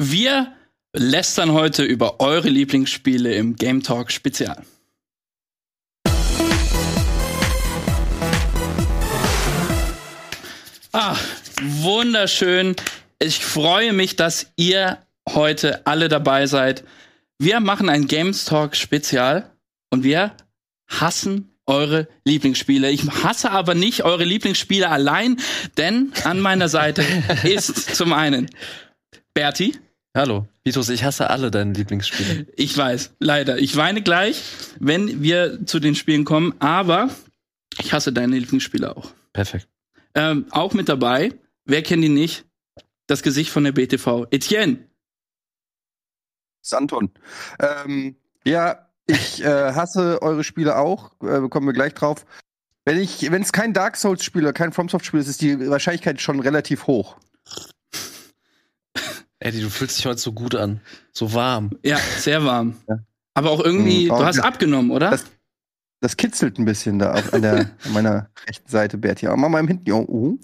Wir lästern heute über eure Lieblingsspiele im Game Talk Spezial. Ah, wunderschön. Ich freue mich, dass ihr heute alle dabei seid. Wir machen ein Games Talk Spezial und wir hassen eure Lieblingsspiele. Ich hasse aber nicht eure Lieblingsspiele allein, denn an meiner Seite ist zum einen Berti. Hallo, Vitus, ich hasse alle deine Lieblingsspiele. Ich weiß, leider. Ich weine gleich, wenn wir zu den Spielen kommen, aber ich hasse deine Lieblingsspiele auch. Perfekt. Ähm, auch mit dabei, wer kennt ihn nicht? Das Gesicht von der BTV. Etienne. Santon. Ähm, ja, ich äh, hasse eure Spiele auch, äh, kommen wir gleich drauf. Wenn ich, wenn es kein Dark Souls-Spiel oder kein FromSoft-Spiel ist, ist die Wahrscheinlichkeit schon relativ hoch. Eddie, du fühlst dich heute so gut an. So warm. Ja, sehr warm. Ja. Aber auch irgendwie, mhm. du hast abgenommen, oder? Das, das, kitzelt ein bisschen da auf, an, der, an meiner rechten Seite. Aber mach mal im Hinten. Oh.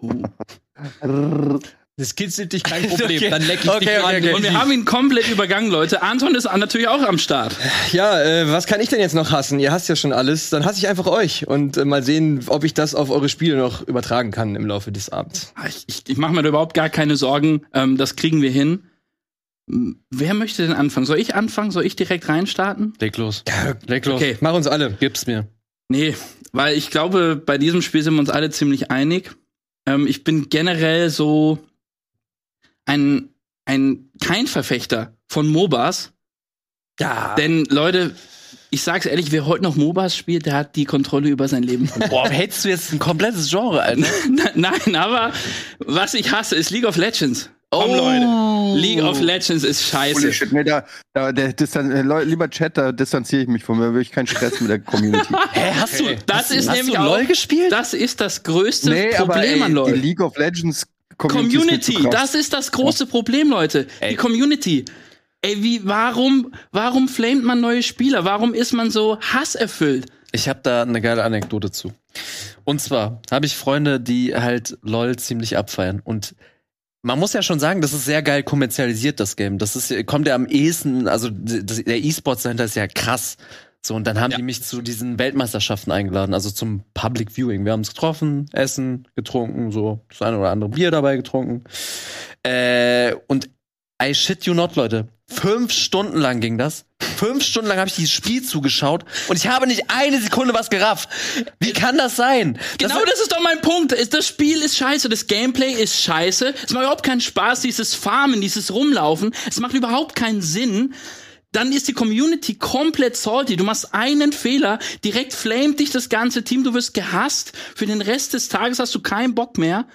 oh. Das kitzelt dich kein Problem, okay. dann leck ich okay, dich okay, okay. Und wir haben ihn komplett übergangen, Leute. Anton ist natürlich auch am Start. Ja, äh, was kann ich denn jetzt noch hassen? Ihr hasst ja schon alles. Dann hasse ich einfach euch und äh, mal sehen, ob ich das auf eure Spiele noch übertragen kann im Laufe des Abends. Ah, ich, ich, ich mache mir da überhaupt gar keine Sorgen. Ähm, das kriegen wir hin. Wer möchte denn anfangen? Soll ich anfangen? Soll ich direkt reinstarten? Leg los. Ja, leg los. Okay, mach uns alle. Gib's mir. Nee, weil ich glaube, bei diesem Spiel sind wir uns alle ziemlich einig. Ähm, ich bin generell so ein, ein kein Verfechter von MOBAs. Ja. Denn Leute, ich sag's ehrlich, wer heute noch MOBAs spielt, der hat die Kontrolle über sein Leben. Boah, hättest du jetzt ein komplettes Genre, Alter? Nein, aber was ich hasse, ist League of Legends. Komm, oh. Leute. League of Legends ist scheiße. Holy shit, nee, da, da, der Distan äh, lieber Chat, da distanziere ich mich von mir, will ich keinen Stress mit der Community. Hä, hast du, das hast, ist hast nämlich du LOL auch, gespielt? Das ist das größte nee, Problem aber, ey, an LOL. Die League of Legends Community, Community das ist das große Problem, Leute. Ey. Die Community. Ey, wie, warum, warum flamet man neue Spieler? Warum ist man so hasserfüllt? Ich habe da eine geile Anekdote zu. Und zwar habe ich Freunde, die halt LOL ziemlich abfeiern. Und man muss ja schon sagen, das ist sehr geil kommerzialisiert, das Game. Das ist, kommt ja am ehesten, also der E-Sport Center ist ja krass. So, und dann haben ja. die mich zu diesen Weltmeisterschaften eingeladen, also zum Public Viewing. Wir haben uns getroffen, essen, getrunken, so das eine oder andere Bier dabei getrunken. Äh, und I shit you not, Leute. Fünf Stunden lang ging das. Fünf Stunden lang habe ich dieses Spiel zugeschaut und ich habe nicht eine Sekunde was gerafft. Wie kann das sein? Genau das, das ist doch mein Punkt. Das Spiel ist scheiße, das Gameplay ist scheiße. Es macht überhaupt keinen Spaß, dieses Farmen, dieses Rumlaufen. Es macht überhaupt keinen Sinn dann ist die Community komplett salty. Du machst einen Fehler, direkt flamet dich das ganze Team, du wirst gehasst. Für den Rest des Tages hast du keinen Bock mehr.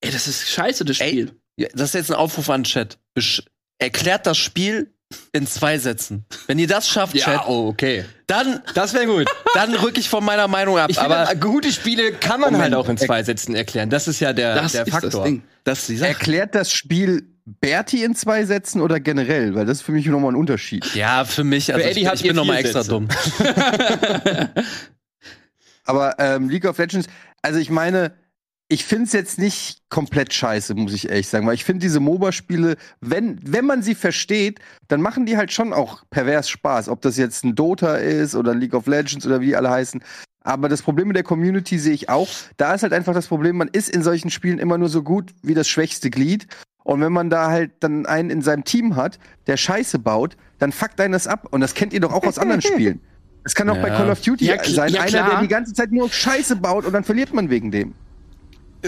Ey, das ist scheiße, das Spiel. Ey, das ist jetzt ein Aufruf an Chat. Besch erklärt das Spiel in zwei Sätzen. Wenn ihr das schafft, ja, Chat, oh, okay. Dann, das wäre gut. Dann rück ich von meiner Meinung ab. Ich aber finde, gute Spiele kann man Moment, halt auch in zwei Sätzen erklären. Das ist ja der, das der Faktor. Das Ding. Das Erklärt das Spiel Berti in zwei Sätzen oder generell? Weil das ist für mich nochmal ein Unterschied. Ja, für mich, also für Eddie ich, ich bin nochmal extra dumm. Aber ähm, League of Legends, also ich meine, ich finde es jetzt nicht komplett scheiße, muss ich ehrlich sagen, weil ich finde diese MOBA-Spiele, wenn, wenn man sie versteht, dann machen die halt schon auch pervers Spaß. Ob das jetzt ein Dota ist oder League of Legends oder wie die alle heißen. Aber das Problem mit der Community sehe ich auch. Da ist halt einfach das Problem, man ist in solchen Spielen immer nur so gut wie das schwächste Glied. Und wenn man da halt dann einen in seinem Team hat, der Scheiße baut, dann fuckt einen das ab. Und das kennt ihr doch auch aus anderen Spielen. Es kann auch ja. bei Call of Duty ja, sein, ja, einer, der die ganze Zeit nur Scheiße baut und dann verliert man wegen dem.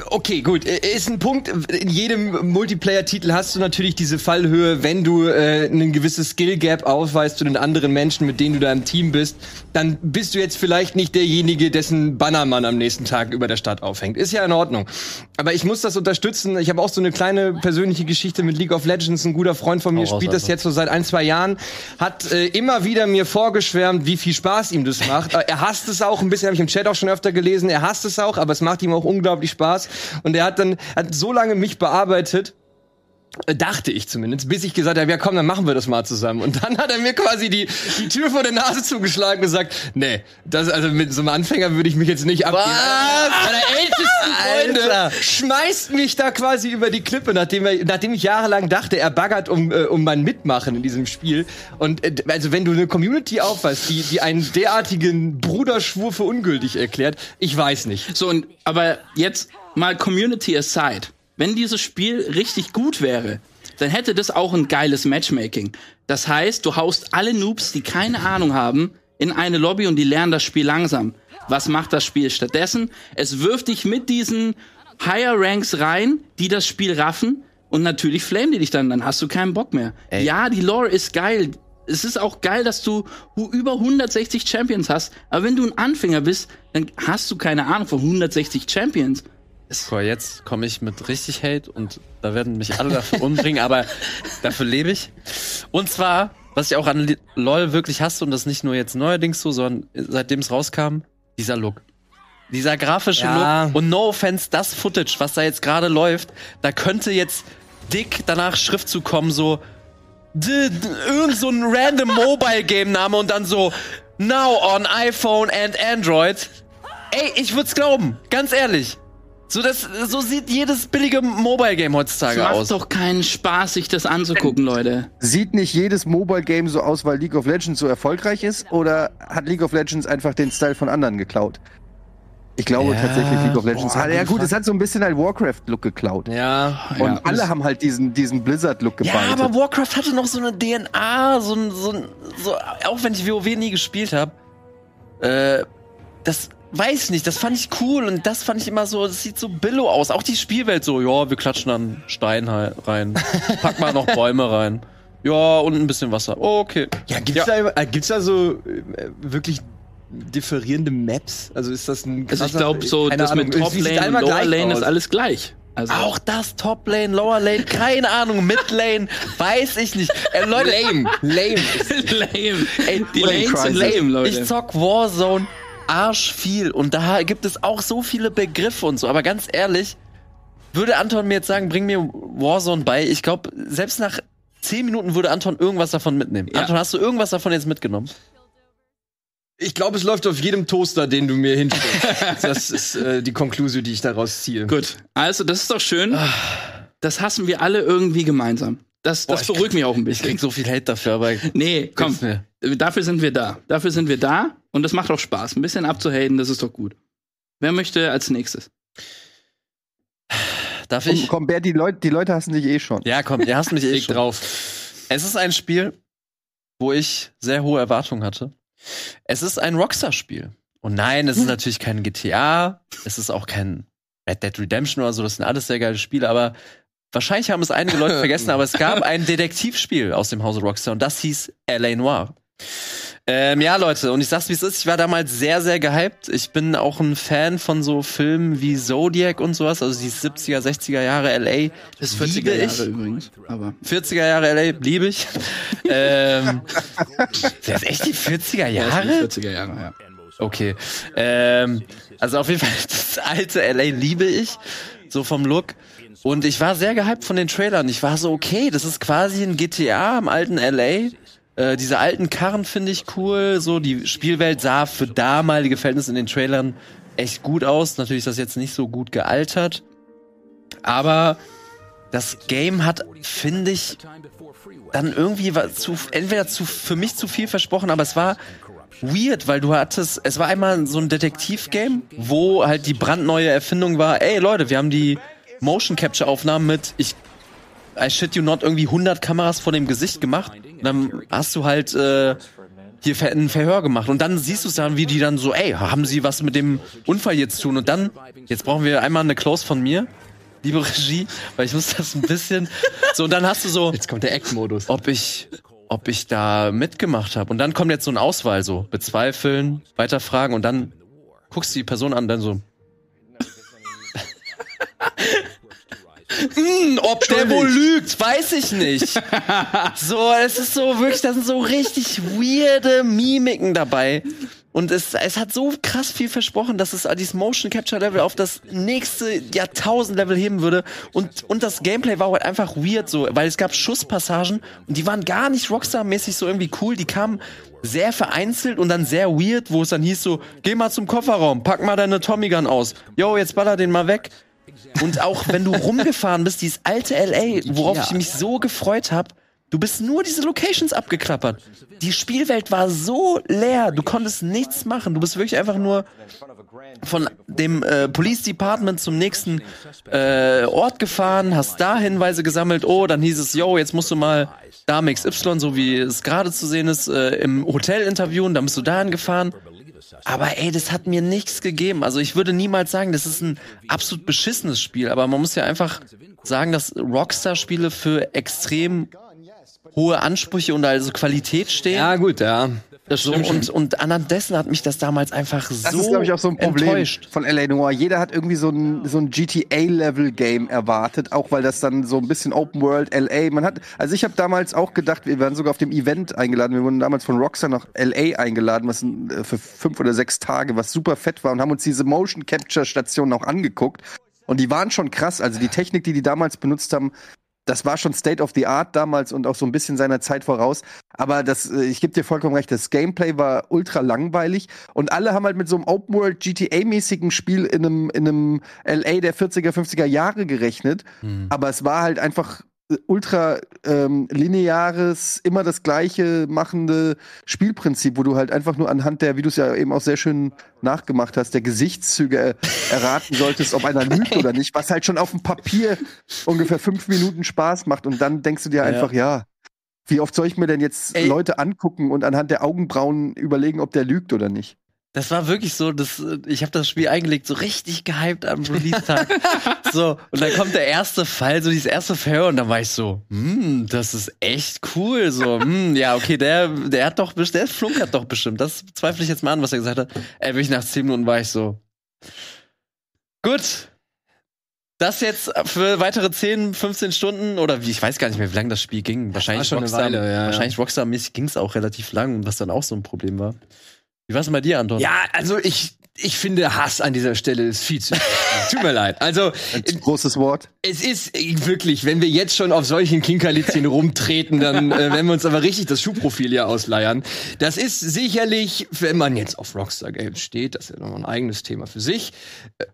Okay, gut. Ist ein Punkt. In jedem Multiplayer-Titel hast du natürlich diese Fallhöhe, wenn du äh, ein gewisses Skill-Gap ausweist zu den anderen Menschen, mit denen du da im Team bist, dann bist du jetzt vielleicht nicht derjenige, dessen Bannermann am nächsten Tag über der Stadt aufhängt. Ist ja in Ordnung. Aber ich muss das unterstützen. Ich habe auch so eine kleine persönliche Geschichte mit League of Legends. Ein guter Freund von mir oh, spielt das jetzt so seit ein, zwei Jahren. Hat äh, immer wieder mir vorgeschwärmt, wie viel Spaß ihm das macht. er hasst es auch ein bisschen, habe ich im Chat auch schon öfter gelesen. Er hasst es auch, aber es macht ihm auch unglaublich Spaß. Und er hat dann hat so lange mich bearbeitet, Äh, Dachte ich zumindest, bis ich gesagt habe, ja komm, dann machen wir das mal zusammen. Und dann hat er mir quasi die, die Tür vor der Nase zugeschlagen und gesagt, nee, das, also mit so einem Anfänger würde ich mich jetzt nicht abgeben. Was? Meine ältesten Freunde Alter. schmeißt mich da quasi über die Klippe, nachdem, er, nachdem ich jahrelang dachte, er baggert um, äh, um mein Mitmachen in diesem Spiel. Und äh, also wenn du eine Community aufweist, die, die einen derartigen Bruderschwur für ungültig erklärt, ich weiß nicht. So, und, aber jetzt mal Community aside. Wenn dieses Spiel richtig gut wäre, dann hätte das auch ein geiles Matchmaking. Das heißt, du haust alle Noobs, die keine Ahnung haben, in eine Lobby und die lernen das Spiel langsam. Was macht das Spiel stattdessen? Es wirft dich mit diesen Higher Ranks rein, die das Spiel raffen und natürlich flamen die dich dann, dann hast du keinen Bock mehr. Ey. Ja, die Lore ist geil. Es ist auch geil, dass du über 160 Champions hast, aber wenn du ein Anfänger bist, dann hast du keine Ahnung von 160 Champions. Guck, jetzt komme ich mit richtig Hate und da werden mich alle dafür umbringen, aber dafür lebe ich. Und zwar, was ich auch an LOL wirklich hasse, und das nicht nur jetzt neuerdings so, sondern seitdem es rauskam, dieser Look. Dieser grafische Ja. Look. Und no offense, das Footage, was da jetzt gerade läuft, da könnte jetzt dick danach Schriftzug kommen, so irgend so ein random Mobile-Game-Name und dann so Now on iPhone and Android. Ey, ich würd's glauben, ganz ehrlich. So, das, so sieht jedes billige Mobile-Game Es heutzutage macht aus. doch keinen Spaß, sich das anzugucken, Leute. Sieht nicht jedes Mobile-Game so aus, weil League of Legends so erfolgreich ist? Oder hat League of Legends einfach den Style von anderen geklaut? Ich glaube Ja, tatsächlich, League of Legends boah, hat. Ja, gut, es hat so ein bisschen einen Warcraft-Look geklaut. Ja. Und Ja, alle haben halt diesen, diesen Blizzard-Look Ja, gebeitet. aber Warcraft hatte noch so eine DNA, so ein, so ein, so, auch wenn ich WoW nie gespielt habe, äh, das weiß ich nicht, das fand ich cool und das fand ich immer so, das sieht so billow aus. Auch die Spielwelt so, ja, wir klatschen dann Stein rein, pack mal noch Bäume rein. Ja, und ein bisschen Wasser. Oh, okay. Ja, gibt's, Da, äh, gibt's da so äh, wirklich differierende Maps? Also ist das ein Also ich krasser- glaube, so das mit Ahnung, Top es sieht Lane und Lower Lane aus. ist alles gleich. Also Auch das Top Lane, Lower Lane, keine Ahnung, Mid Lane, weiß ich nicht. Äh, Leute, lame, lame. lame. Ey, Die Lane Lanes sind lame, Leute. Ich zock Warzone arsch viel und da gibt es auch so viele Begriffe und so. Aber ganz ehrlich, würde Anton mir jetzt sagen, bring mir Warzone bei. Ich glaube, selbst nach 10 Minuten würde Anton irgendwas davon mitnehmen. Ja. Anton, hast du irgendwas davon jetzt mitgenommen? Ich glaube, es läuft auf jedem Toaster, den du mir hinstellst. das ist äh, die Konklusion, die ich daraus ziehe. Gut, also das ist doch schön. Das hassen wir alle irgendwie gemeinsam. Das, das Boah, ich beruhigt mich auch ein Ich bisschen. krieg so viel Hate dafür, aber Nee, komm. Mir. Dafür sind wir da. Dafür sind wir da und das macht auch Spaß. Ein bisschen abzuhaten, das ist doch gut. Wer möchte als nächstes? darf Komm, ich? komm Bert, die Leute, die Leute hassen dich eh schon. Ja, komm, ihr hasst mich eh schon. drauf. Es ist ein Spiel, wo ich sehr hohe Erwartungen hatte. Es ist ein Rockstar-Spiel. Und nein, es ist natürlich kein GTA, es ist auch kein Red Dead Redemption oder so, das sind alles sehr geile Spiele, aber wahrscheinlich haben es einige Leute vergessen, aber es gab ein Detektivspiel aus dem Hause Rockstar und das hieß L.A. Noir. Ähm, ja, Leute, und ich sag's wie es ist, ich war damals sehr, sehr gehypt. Ich bin auch ein Fan von so Filmen wie Zodiac und sowas, also die 70er, 60er Jahre L.A. Das ist liebe 40er ich. Jahre übrigens. Aber 40er Jahre LA, liebe ich. ähm, das ist echt die 40er ja, das Jahre? sind 40er Jahre, ja. Okay. Ähm, also auf jeden Fall, das alte LA liebe ich. So vom Look. Und ich war sehr gehypt von den Trailern. Ich war so, okay, das ist quasi ein GTA im alten LA. Äh, diese alten Karren finde ich cool. So, die Spielwelt sah für damalige Verhältnisse in den Trailern echt gut aus. Natürlich ist das jetzt nicht so gut gealtert. Aber das Game hat, finde ich, dann irgendwie war zu, entweder zu, für mich zu viel versprochen, aber es war weird, weil du hattest, es war einmal so ein Detektiv-Game, wo halt die brandneue Erfindung war, ey Leute, wir haben die Motion Capture Aufnahmen mit, ich, I shit you not, irgendwie 100 Kameras vor dem Gesicht gemacht. Und dann hast du halt, äh, hier ein Verhör gemacht und dann siehst du es dann, wie die dann so, ey, haben sie was mit dem Unfall jetzt zu tun? Und dann, jetzt brauchen wir einmal eine Close von mir, liebe Regie, weil ich muss das ein bisschen, so und dann hast du so, Jetzt kommt der Act-Modus. ob ich, ob ich da mitgemacht habe. Und dann kommt jetzt so eine Auswahl, so bezweifeln, weiterfragen und dann guckst du die Person an, dann so. Hm, ob der wohl lügt, weiß ich nicht. So, es ist so wirklich, da sind so richtig weirde Mimiken dabei. Und es, es hat so krass viel versprochen, dass es dieses Motion Capture Level auf das nächste Jahrtausend Level heben würde. Und, und das Gameplay war halt einfach weird so, weil es gab Schusspassagen und die waren gar nicht Rockstar-mäßig so irgendwie cool. Die kamen sehr vereinzelt und dann sehr weird, wo es dann hieß so, geh mal zum Kofferraum, pack mal deine Tommy Gun aus. Yo, jetzt baller den mal weg. Und auch wenn du rumgefahren bist, dieses alte LA, worauf ich mich so gefreut habe, du bist nur diese Locations abgeklappert. Die Spielwelt war so leer, du konntest nichts machen. Du bist wirklich einfach nur von dem äh, Police Department zum nächsten äh, Ort gefahren, hast da Hinweise gesammelt. Oh, dann hieß es, yo, jetzt musst du mal Dame XY, so wie es gerade zu sehen ist, äh, im Hotel interviewen. Dann bist du dahin gefahren. Aber ey, das hat mir nichts gegeben. Also ich würde niemals sagen, das ist ein absolut beschissenes Spiel. Aber man muss ja einfach sagen, dass Rockstar-Spiele für extrem hohe Ansprüche und also Qualität stehen. Ja, gut, ja. Das so, und, und anhand dessen hat mich das damals einfach Das so ist, glaube ich, auch so ein Problem enttäuscht. von LA Noir. Jeder hat irgendwie so ein, so ein GTA-Level-Game erwartet, auch weil das dann so ein bisschen Open World LA. Man hat, also ich habe damals auch gedacht, wir waren sogar auf dem Event eingeladen. Wir wurden damals von Rockstar nach LA eingeladen, was äh, für fünf oder sechs Tage, was super fett war und haben uns diese Motion Capture Stationen auch angeguckt. Und die waren schon krass. Also die Technik, die die damals benutzt haben, das war schon State of the Art damals und auch so ein bisschen seiner Zeit voraus. Aber das, äh, ich gebe dir vollkommen recht, das Gameplay war ultra langweilig und alle haben halt mit so einem Open World GTA-mäßigen Spiel in einem, in einem LA der 40er, 50er Jahre gerechnet. Aber es war halt einfach ultra ähm, lineares, immer das gleiche machende Spielprinzip, wo du halt einfach nur anhand der, wie du es ja eben auch sehr schön nachgemacht hast, der Gesichtszüge erraten solltest, ob einer lügt oder nicht, was halt schon auf dem Papier ungefähr fünf Minuten Spaß macht und dann denkst du dir einfach, ja, wie oft soll ich mir denn jetzt Ey. Leute angucken und anhand der Augenbrauen überlegen, ob der lügt oder nicht? Das war wirklich so, das, äh, ich habe das Spiel eingelegt, so richtig gehypt am Release-Tag. so, und dann kommt der erste Fall, so dieses erste Verhör, und dann war ich so, hm, das ist echt cool. So, hm, ja, okay, der, der hat doch, der flunkert doch bestimmt. Das zweifle ich jetzt mal an, was er gesagt hat. Ey, wirklich nach 10 Minuten war ich so. Gut. Das jetzt für weitere 10, 15 Stunden oder wie, ich weiß gar nicht mehr, wie lange das Spiel ging. Wahrscheinlich Rockstar, Weile, ja, ja. wahrscheinlich Rockstar-mäßig ging es auch relativ lang, was dann auch so ein Problem war. Wie war es bei dir, Anton? Ja, also ich, ich finde Hass an dieser Stelle ist viel zu. Tut mir leid. Also, Ein großes Wort. es ist äh, wirklich, wenn wir jetzt schon auf solchen Kinkerlitzchen rumtreten, dann äh, werden wir uns aber richtig das Schuhprofil hier ausleiern. Das ist sicherlich, wenn man jetzt auf Rockstar Games steht, das ist ja noch ein eigenes Thema für sich.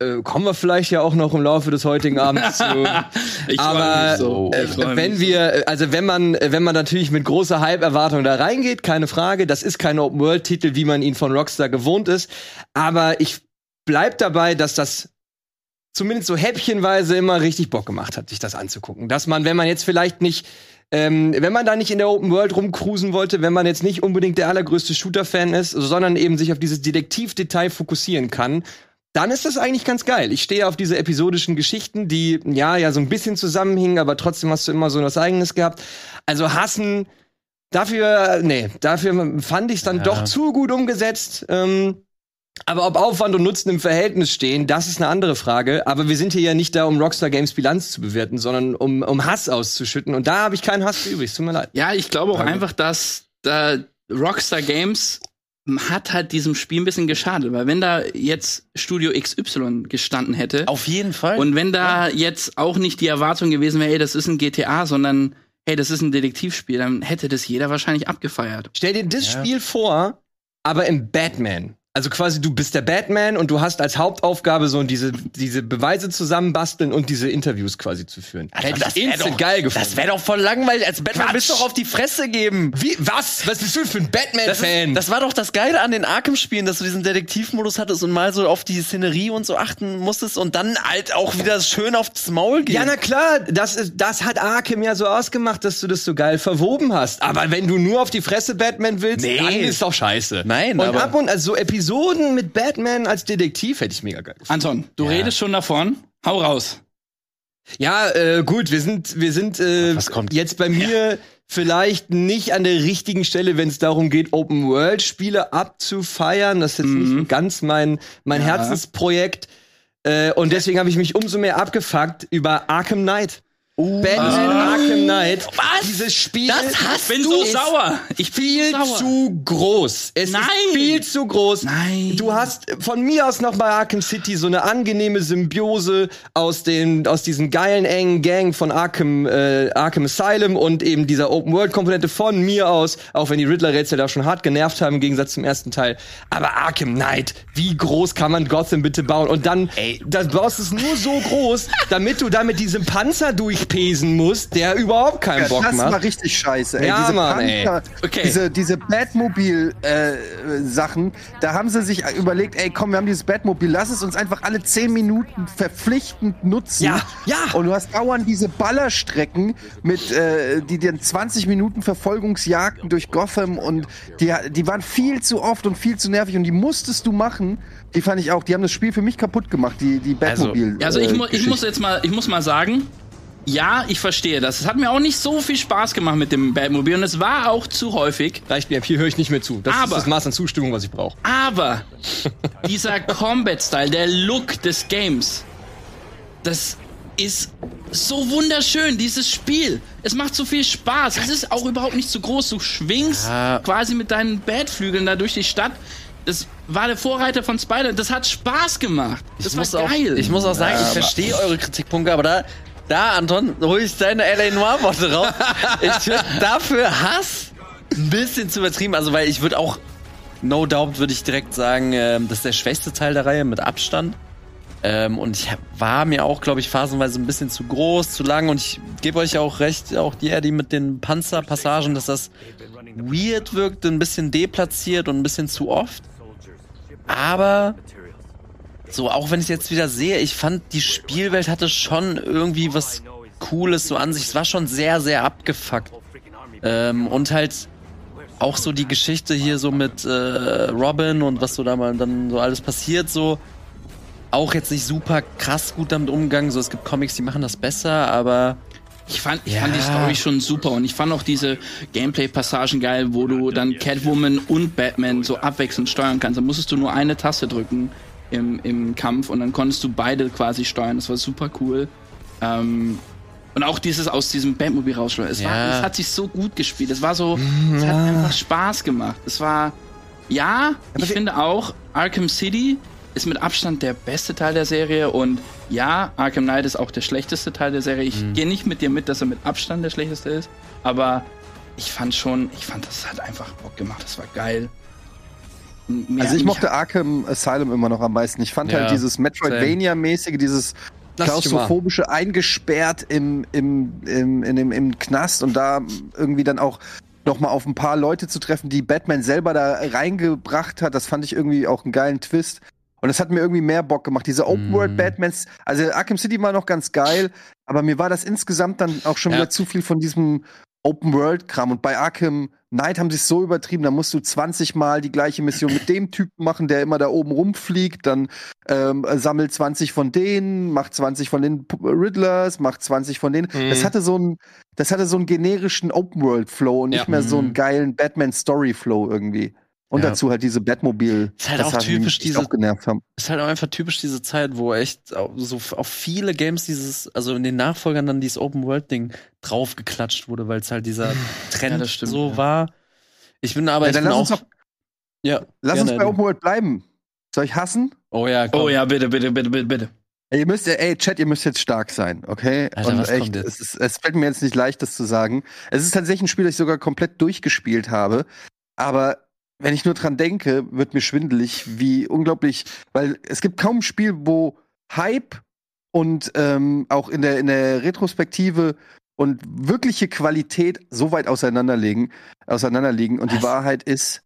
Äh, kommen wir vielleicht ja auch noch im Laufe des heutigen Abends zu. Ich aber so. äh, Ich wenn wir, also wenn man, wenn man natürlich mit großer Hype-Erwartung da reingeht, keine Frage, das ist kein Open-World-Titel, wie man ihn von Rockstar gewohnt ist. Aber ich bleib dabei, dass das zumindest so häppchenweise immer richtig Bock gemacht hat, sich das anzugucken. Dass man, wenn man jetzt vielleicht nicht, ähm, wenn man da nicht in der Open World rumcruisen wollte, wenn man jetzt nicht unbedingt der allergrößte Shooter-Fan ist, sondern eben sich auf dieses Detektivdetail fokussieren kann, dann ist das eigentlich ganz geil. Ich stehe auf diese episodischen Geschichten, die ja ja so ein bisschen zusammenhingen, aber trotzdem hast du immer so was eigenes gehabt. Also hassen dafür, nee, dafür fand ich es dann Ja. doch zu gut umgesetzt. Ähm, aber ob Aufwand und Nutzen im Verhältnis stehen, das ist eine andere Frage. Aber wir sind hier ja nicht da, um Rockstar Games Bilanz zu bewerten, sondern um, um Hass auszuschütten. Und da habe ich keinen Hass für übrig. Es Tut mir leid. Ja, ich glaube auch einfach, dass da Rockstar Games hat halt diesem Spiel ein bisschen geschadet, weil wenn da jetzt Studio XY gestanden hätte Auf jeden Fall. und wenn da jetzt auch nicht die Erwartung gewesen wäre, ey, das ist ein GTA, sondern hey, das ist ein Detektivspiel, dann hätte das jeder wahrscheinlich abgefeiert. Stell dir das Ja. Spiel vor, aber im Batman. Also quasi, du bist der Batman und du hast als Hauptaufgabe so diese, diese Beweise zusammenbasteln und diese Interviews quasi zu führen. Hätte das ich wär instant doch- geil gefunden. das wäre doch voll langweilig. Als Batman Quatsch. bist du doch auf die Fresse geben. Wie, was? Was bist du für ein Das, Batman-Fan? ist, das war doch das Geile an den Arkham-Spielen, dass du diesen Detektivmodus hattest und mal so auf die Szenerie und so achten musstest und dann halt auch wieder schön aufs Maul gehen. Ja, na klar, das, ist, das hat Arkham ja so ausgemacht, dass du das so geil verwoben hast. Aber wenn du nur auf die Fresse Batman willst, Nee. dann ist doch scheiße. Nein, und aber- ab und also so Episoden mit Batman als Detektiv hätte ich mega geil gefunden. Anton, du Ja. redest schon davon. Hau raus. Ja, äh, gut, wir sind, wir sind äh, Was kommt? jetzt bei mir vielleicht nicht an der richtigen Stelle, wenn es darum geht, Open World Spiele abzufeiern. Das ist jetzt Mhm. nicht ganz mein mein Ja. Herzensprojekt. Äh, und deswegen habe ich mich umso mehr abgefuckt über Arkham Knight. Uh. Batman Ah. Arkham Knight. Was? Dieses Spiel Das hast ich bin so sauer. Ich bin viel so sauer. zu groß. Es Nein. ist viel zu groß. Nein. Du hast von mir aus noch bei Arkham City so eine angenehme Symbiose aus den aus diesen geilen engen Gang von Arkham äh, Arkham Asylum und eben dieser Open World Komponente von mir aus, auch wenn die Riddler Rätsel da schon hart genervt haben im Gegensatz zum ersten Teil. Aber Arkham Knight, wie groß kann man Gotham bitte bauen und dann das baust es nur so groß, damit du da mit diesem Panzer durchpesen musst, der überhaupt keinen Ja, Bock das war macht. richtig scheiße. Ey. Ja, diese Mann, ey. Panther, Okay. diese, diese Batmobil-Sachen, da haben sie sich überlegt, ey, komm, wir haben dieses Batmobil, lass es uns einfach alle 10 Minuten verpflichtend nutzen. Ja, ja. Und du hast dauernd diese Ballerstrecken mit, äh, die dir 20 Minuten Verfolgungsjagden durch Gotham und die, die waren viel zu oft und viel zu nervig und die musstest du machen. Die fand ich auch, die haben das Spiel für mich kaputt gemacht, die, die Batmobil. Also ich, äh, mu ich muss jetzt mal, ich muss mal sagen, ja, ich verstehe das. Es hat mir auch nicht so viel Spaß gemacht mit dem Batmobil und es war auch zu häufig. Reicht mir, hier höre ich nicht mehr zu. Das Aber- ist das Maß an Zustimmung, was ich brauche. Aber dieser Combat-Style, der Look des Games, das ist so wunderschön, dieses Spiel. Es macht so viel Spaß. Es ist auch überhaupt nicht zu groß. Du schwingst Ja. quasi mit deinen Batflügeln da durch die Stadt. Das war der Vorreiter von Spider. Das hat Spaß gemacht. Das ich war muss auch, geil. Ich muss auch sagen, ich verstehe eure Kritikpunkte, aber da, da, Anton, hol ich deine LA Noir-Worte raus. ich finde dafür Hass ein bisschen zu übertrieben. Also, weil ich würde auch, no doubt, würde ich direkt sagen, ähm, das ist der schwächste Teil der Reihe mit Abstand. Ähm, und ich war mir auch, glaube ich, phasenweise ein bisschen zu groß, zu lang. Und ich gebe euch auch recht, auch die Eddie mit den Panzerpassagen, dass das weird wirkt, ein bisschen deplatziert und ein bisschen zu oft. Aber so, auch wenn ich jetzt wieder sehe, ich fand, die Spielwelt hatte schon irgendwie was Cooles so an sich. Es war schon sehr, sehr abgefuckt. Ähm, und halt auch so die Geschichte hier so mit äh, Robin und was so da mal dann so alles passiert, so auch jetzt nicht super krass gut damit umgegangen. So, es gibt Comics, die machen das besser, aber Ich fand, ich Ja. fand die Story schon super und ich fand auch diese Gameplay-Passagen geil, wo du dann Catwoman und Batman so abwechselnd steuern kannst. Dann musstest du nur eine Taste drücken im, im Kampf und dann konntest du beide quasi steuern. Das war super cool. Ähm, und auch dieses aus diesem Batmobil raussteuern. Es, war, Ja. es hat sich so gut gespielt. Es war so, es hat einfach Spaß gemacht. Es war, ja, ich finde auch, Arkham City ist mit Abstand der beste Teil der Serie und ja, Arkham Knight ist auch der schlechteste Teil der Serie. Ich gehe nicht mit dir mit, dass er mit Abstand der schlechteste ist, aber ich fand schon, ich fand, das hat einfach Bock gemacht. Das war geil. Mehr- Also ich mochte Arkham Asylum immer noch am meisten. Ich fand Ja, halt dieses Metroidvania-mäßige, dieses klaustrophobische eingesperrt im, im, im, in dem, im Knast und da irgendwie dann auch noch mal auf ein paar Leute zu treffen, die Batman selber da reingebracht hat. Das fand ich irgendwie auch einen geilen Twist. Und das hat mir irgendwie mehr Bock gemacht. Diese Open World Mm. Batmans, also Arkham City war noch ganz geil, aber mir war das insgesamt dann auch schon Ja. wieder zu viel von diesem Open World Kram. Und bei Arkham Knight haben sie es so übertrieben, da musst du 20 Mal die gleiche Mission mit dem Typen machen, der immer da oben rumfliegt, dann ähm, sammelt 20 von denen, macht 20 von den Riddlers, macht 20 von denen. Mhm. Das hatte so einen, das hatte so einen generischen Open World Flow und nicht Ja. mehr so einen Mhm. geilen Batman Story Flow irgendwie. Und Ja. dazu halt diese Batmobil, Ist halt auch typisch diese- auch genervt haben. ist halt auch einfach typisch diese Zeit, wo echt so auf viele Games dieses, also in den Nachfolgern dann dieses Open World Ding draufgeklatscht wurde, weil es halt dieser Trend Ja, stimmt, so ja. war. Ich bin aber Ja, ich dann bin lass auch, uns doch- ja, Lass uns bei. Open World bleiben. Soll ich hassen? Oh ja, komm. Oh ja, bitte, bitte, bitte, bitte, bitte. Ey, Ihr müsst, ey, Chat, ihr müsst jetzt stark sein, okay? Alter, und was echt, kommt jetzt? Es, ist, es fällt mir jetzt nicht leicht, das zu sagen. Es ist tatsächlich ein Spiel, das ich sogar komplett durchgespielt habe. Aber wenn ich nur dran denke, wird mir schwindelig, wie unglaublich, weil es gibt kaum ein Spiel, wo Hype und ähm, auch in der, in der Retrospektive und wirkliche Qualität so weit auseinanderliegen, auseinanderliegen. Und die Was? Wahrheit ist,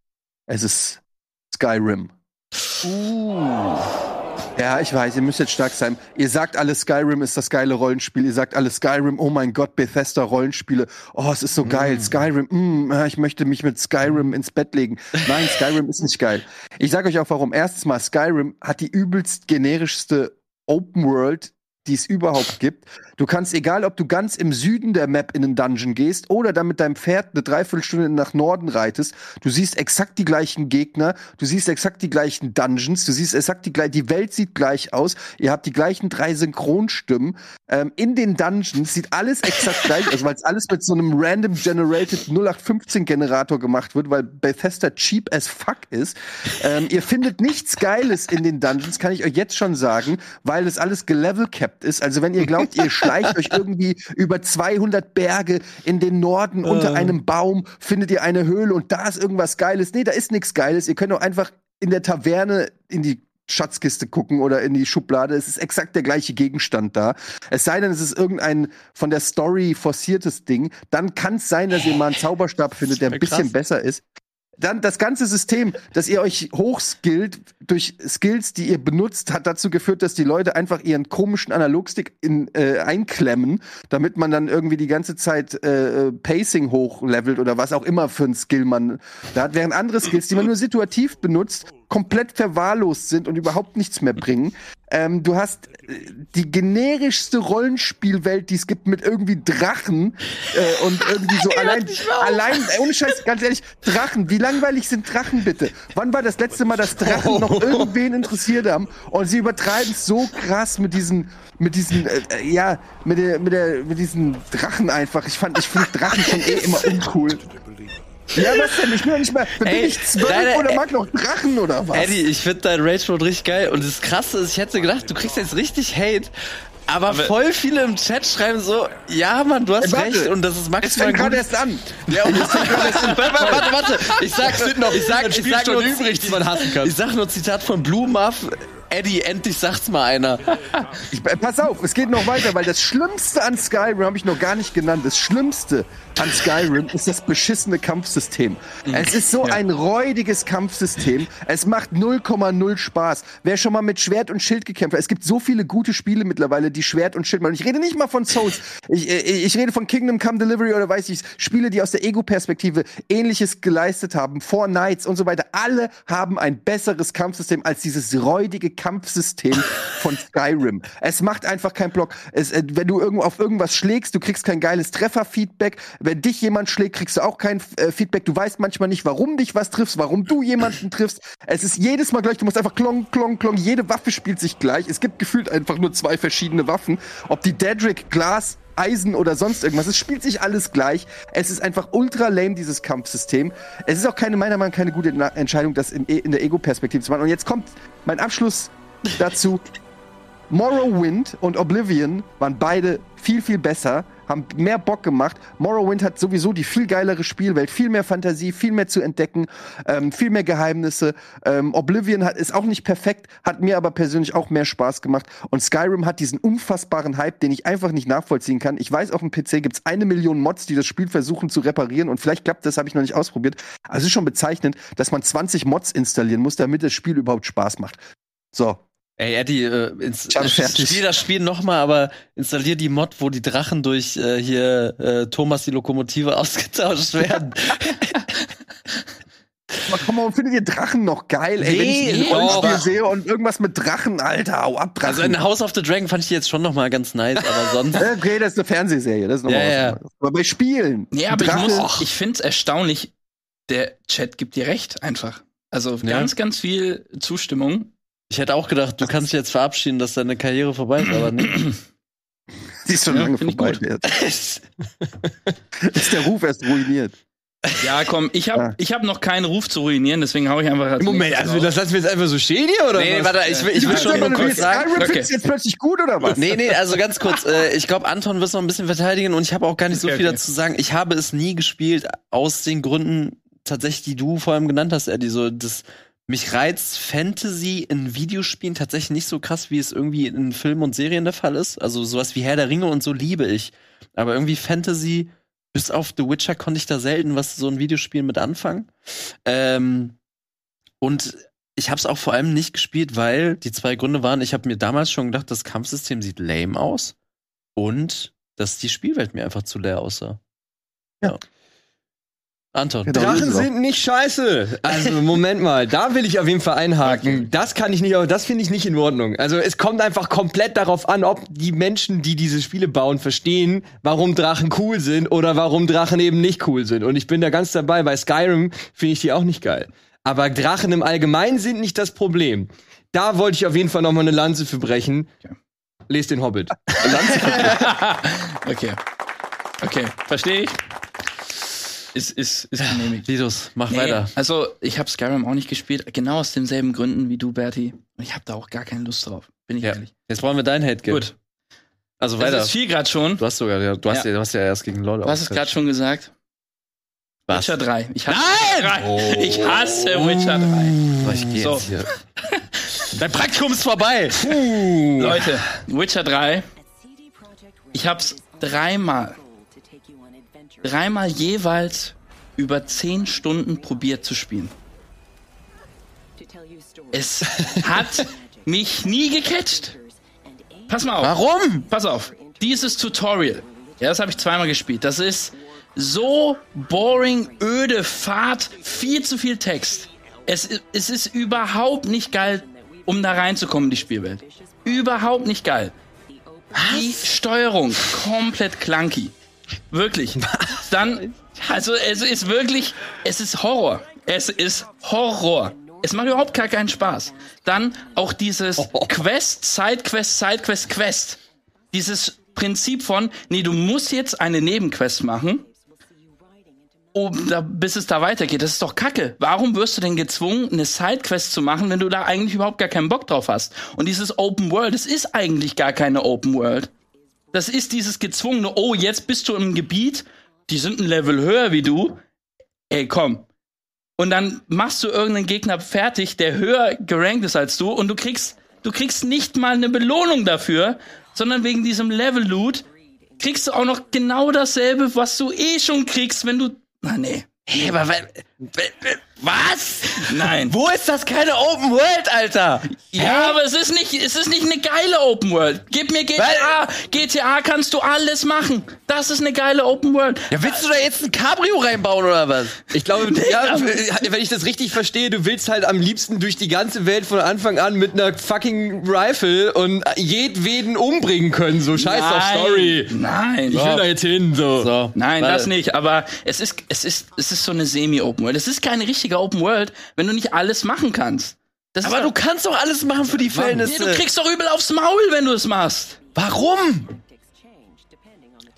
es ist Skyrim. Ja, ich weiß, ihr müsst jetzt stark sein. Ihr sagt alle, Skyrim ist das geile Rollenspiel. Ihr sagt alle, Skyrim, oh mein Gott, Bethesda Rollenspiele. Oh, es ist so geil. Skyrim, mm, ich möchte mich mit Skyrim ins Bett legen. Nein, Skyrim ist nicht geil. Ich sag euch auch warum. Erstens mal, Skyrim hat die übelst generischste Open World, die es überhaupt gibt. Du kannst, egal ob du ganz im Süden der Map in den Dungeon gehst oder dann mit deinem Pferd eine Dreiviertelstunde nach Norden reitest, du siehst exakt die gleichen Gegner, du siehst exakt die gleichen Dungeons, du siehst exakt die gleichen, die Welt sieht gleich aus, ihr habt die gleichen drei Synchronstimmen. Ähm, in den Dungeons sieht alles exakt gleich aus, weil es alles mit so einem random generated 0815 Generator gemacht wird, weil Bethesda cheap as fuck ist. Ähm, ihr findet nichts Geiles in den Dungeons, kann ich euch jetzt schon sagen, weil es alles gelevel capped ist. Also wenn ihr glaubt, ihr schleicht euch irgendwie über 200 Berge in den Norden unter einem Baum, findet ihr eine Höhle und da ist irgendwas Geiles. Nee, da ist nichts Geiles. Ihr könnt auch einfach in der Taverne in die Schatzkiste gucken oder in die Schublade. Es ist exakt der gleiche Gegenstand da. Es sei denn, es ist irgendein von der Story forciertes Ding. Dann kann es sein, dass ihr mal einen Zauberstab findet, der ein bisschen krass. besser ist. Dann das ganze System, dass ihr euch hochskillt durch Skills, die ihr benutzt, hat dazu geführt, dass die Leute einfach ihren komischen Analogstick in, äh, einklemmen, damit man dann irgendwie die ganze Zeit äh, Pacing hochlevelt oder was auch immer für ein Skill man da hat, während andere Skills, die man nur situativ benutzt, komplett verwahrlost sind und überhaupt nichts mehr bringen. Ähm, du hast äh, die generischste Rollenspielwelt, die es gibt, mit irgendwie Drachen äh, und irgendwie so allein, allein, äh, ohne Scheiß, ganz ehrlich, Drachen. Wie langweilig sind Drachen bitte? Wann war das letzte Mal, dass Drachen noch irgendwen interessiert haben? Und sie übertreiben es so krass mit diesen, mit diesen, äh, äh, ja, mit der, mit der, mit diesen Drachen einfach. Ich fand, ich finde Drachen schon eh immer uncool. Ja, was denn? Ich bin ja nicht mehr. Bin Ey, ich zwölf nein, oder ey. mag noch Drachen oder was? Eddie, ich finde dein Rage Mode richtig geil. Und das Krasse ist, ich hätte gedacht, du kriegst jetzt richtig Hate. Aber, voll viele im Chat schreiben so, ja, Mann, du hast Ey, recht. Und das ist es maximal fängt gerade erst an. Ja, und das fängt gerade erst an. Warte, warte, warte. Ich sag, ich sag, ich sag, ich sag nur, übrig, die man hassen kann. ich sag nur Zitat von Blue Muff. Eddie, endlich sagt's mal einer. Ich, äh, pass auf, es geht noch weiter, weil das Schlimmste an Skyrim habe ich noch gar nicht genannt. Das Schlimmste an Skyrim ist das beschissene Kampfsystem. Es ist so ein räudiges Kampfsystem. Es macht 0,0 Spaß. Wer schon mal mit Schwert und Schild gekämpft hat, es gibt so viele gute Spiele mittlerweile, die Schwert und Schild machen. Ich rede nicht mal von Souls. Ich, äh, ich rede von Kingdom Come Delivery oder weiß ich, Spiele, die aus der Ego-Perspektive ähnliches geleistet haben, Four Knights und so weiter. Alle haben ein besseres Kampfsystem als dieses räudige Kampfsystem von Skyrim. Es macht einfach keinen Block. Es, äh, wenn du irgendwo auf irgendwas schlägst, du kriegst kein geiles Trefferfeedback. Wenn dich jemand schlägt, kriegst du auch kein äh, Feedback. Du weißt manchmal nicht, warum dich was triffst, warum du jemanden triffst. Es ist jedes Mal gleich. Du musst einfach klong, klong, klong. Jede Waffe spielt sich gleich. Es gibt gefühlt einfach nur zwei verschiedene Waffen. Ob die Dedrick, Glas, Eisen oder sonst irgendwas. Es spielt sich alles gleich. Es ist einfach ultra lame, dieses Kampfsystem. Es ist auch keine, meiner Meinung nach, keine gute Entscheidung, das in, in der Ego-Perspektive zu machen. Und jetzt kommt mein Abschluss dazu. Morrowind und Oblivion waren beide viel, viel besser, haben mehr Bock gemacht. Morrowind hat sowieso die viel geilere Spielwelt, viel mehr Fantasie, viel mehr zu entdecken, ähm, viel mehr Geheimnisse. Ähm, Oblivion hat, ist auch nicht perfekt, hat mir aber persönlich auch mehr Spaß gemacht. Und Skyrim hat diesen unfassbaren Hype, den ich einfach nicht nachvollziehen kann. Ich weiß, auf dem PC gibt's eine Million Mods, die das Spiel versuchen zu reparieren und vielleicht klappt das, habe ich noch nicht ausprobiert. Also es ist schon bezeichnend, dass man 20 Mods installieren muss, damit das Spiel überhaupt Spaß macht. So, Ey, Eddie, äh, ins, Ich spiel das Spiel nochmal, aber installier die Mod, wo die Drachen durch äh, hier äh, Thomas die Lokomotive ausgetauscht werden. Aber komm mal, findet ihr Drachen noch geil? Ey, wenn ich Nee, ein Rollenspiel aber- sehe und irgendwas mit Drachen, Alter, hau ab, Drachen. also in House of the Dragon fand ich die jetzt schon nochmal ganz nice, aber sonst. okay, das ist eine Fernsehserie, das ist nochmal Ja, was ja. Aber bei Spielen. Ja, aber ich Drache- muss, ich find's erstaunlich, der Chat gibt dir recht, einfach. Also Ja. ganz, ganz viel Zustimmung. Ich hätte auch gedacht, du kannst dich jetzt verabschieden, dass deine Karriere vorbei ist, aber nicht. Die ist schon Ja, lange ich vorbei. gut. Jetzt ist der Ruf erst ruiniert. Ja, komm, ich habe Ja. ich hab noch keinen Ruf zu ruinieren, deswegen hau ich einfach als Moment, also raus. das lassen wir jetzt einfach so stehen hier, oder? Nee, was? warte, ich will, ich will schon du kurz sagen. Skyrim Okay. findest du jetzt plötzlich gut oder was? Nee, nee, also ganz kurz, äh, ich glaube, Anton wird noch ein bisschen verteidigen und ich habe auch gar nicht so Okay, viel okay. dazu sagen. Ich habe es nie gespielt, aus den Gründen tatsächlich, die du vor allem genannt hast, Eddie. So, das, mich reizt Fantasy in Videospielen tatsächlich nicht so krass, wie es irgendwie in Filmen und Serien der Fall ist. Also sowas wie Herr der Ringe und so liebe ich. Aber irgendwie Fantasy, bis auf The Witcher konnte ich da selten was so ein Videospiel mit anfangen. Ähm, und ich habe es auch vor allem nicht gespielt, weil die zwei Gründe waren, ich habe mir damals schon gedacht, das Kampfsystem sieht lame aus und dass die Spielwelt mir einfach zu leer aussah. Anton. Genau. Drachen auch. sind nicht scheiße. Also Moment mal, da will ich auf jeden Fall einhaken. Das kann ich nicht, das finde ich nicht in Ordnung. Also es kommt einfach komplett darauf an, ob die Menschen, die diese Spiele bauen, verstehen, warum Drachen cool sind oder warum Drachen eben nicht cool sind. Und ich bin da ganz dabei. Bei Skyrim finde ich die auch nicht geil. Aber Drachen im Allgemeinen sind nicht das Problem. Da wollte ich auf jeden Fall noch mal eine Lanze für brechen. Lest den Hobbit. Okay. Okay, verstehe ich. Ist, ist, ist genehmigt. Lidus, mach Nee, weiter. also ich habe Skyrim auch nicht gespielt, genau aus denselben Gründen wie du, Berti. Und ich habe da auch gar keine Lust drauf, bin ich Ja. ehrlich. Jetzt brauchen wir dein Hate Game. Gut, Also das weiter. ist viel gerade schon. Du hast sogar, ja, du hast ja, Ja. du hast ja erst gegen LoL Du hast es gerade schon gesagt. Was? Witcher 3. Ich hasse Nein! Oh. Ich hasse Witcher 3. So, ich geh So. jetzt hier. Dein Praktikum ist vorbei. Leute, Witcher 3. Ich hab's dreimal, dreimal jeweils über 10 Stunden probiert zu spielen. Es hat mich nie gecatcht. Pass mal auf. Warum? Pass auf. Dieses Tutorial. Ja, das habe ich zweimal gespielt. Das ist so boring, öde, fad, viel zu viel Text. Es, es ist überhaupt nicht geil, um da reinzukommen in die Spielwelt. Überhaupt nicht geil. Die Steuerung komplett clunky. Wirklich. Dann, also es ist wirklich, es ist Horror. Es ist Horror. Es macht überhaupt gar keinen Spaß. Dann auch dieses Quest, Sidequest, Sidequest, Quest. Dieses Prinzip von, nee, du musst jetzt eine Nebenquest machen, um da, bis es da weitergeht. Das ist doch kacke. Warum wirst du denn gezwungen, eine Sidequest zu machen, wenn du da eigentlich überhaupt gar keinen Bock drauf hast? Und dieses Open World, es ist eigentlich gar keine Open World. Das ist dieses gezwungene, oh, jetzt bist du im Gebiet, die sind ein Level höher wie du. Ey, komm. Und dann machst du irgendeinen Gegner fertig, der höher gerankt ist als du und du kriegst, du kriegst nicht mal eine Belohnung dafür, sondern wegen diesem Level-Loot kriegst du auch noch genau dasselbe, was du eh schon kriegst, wenn du, na nee. Hey, aber was? Nein. Wo ist das keine Open World, Alter? Ja, aber es ist nicht, es ist nicht eine geile Open World. Gib mir GTA. GTA kannst du alles machen. Das ist eine geile Open World. Ja, willst du da jetzt ein Cabrio reinbauen oder was? Ich glaube, ja, wenn ich das richtig verstehe, du willst halt am liebsten durch die ganze Welt von Anfang an mit einer fucking Rifle und jedweden umbringen können. So scheiß auf Nein. Story. Nein. Ich will da jetzt hin. So. So. Nein, warte. das nicht. Aber es ist, es ist, es ist so eine Semi-Open World. Es ist keine richtige Open World, wenn du nicht alles machen kannst. Das Aber du kannst doch alles machen für die Nee, Verhältnisse. du kriegst doch übel aufs Maul, wenn du es machst. Warum?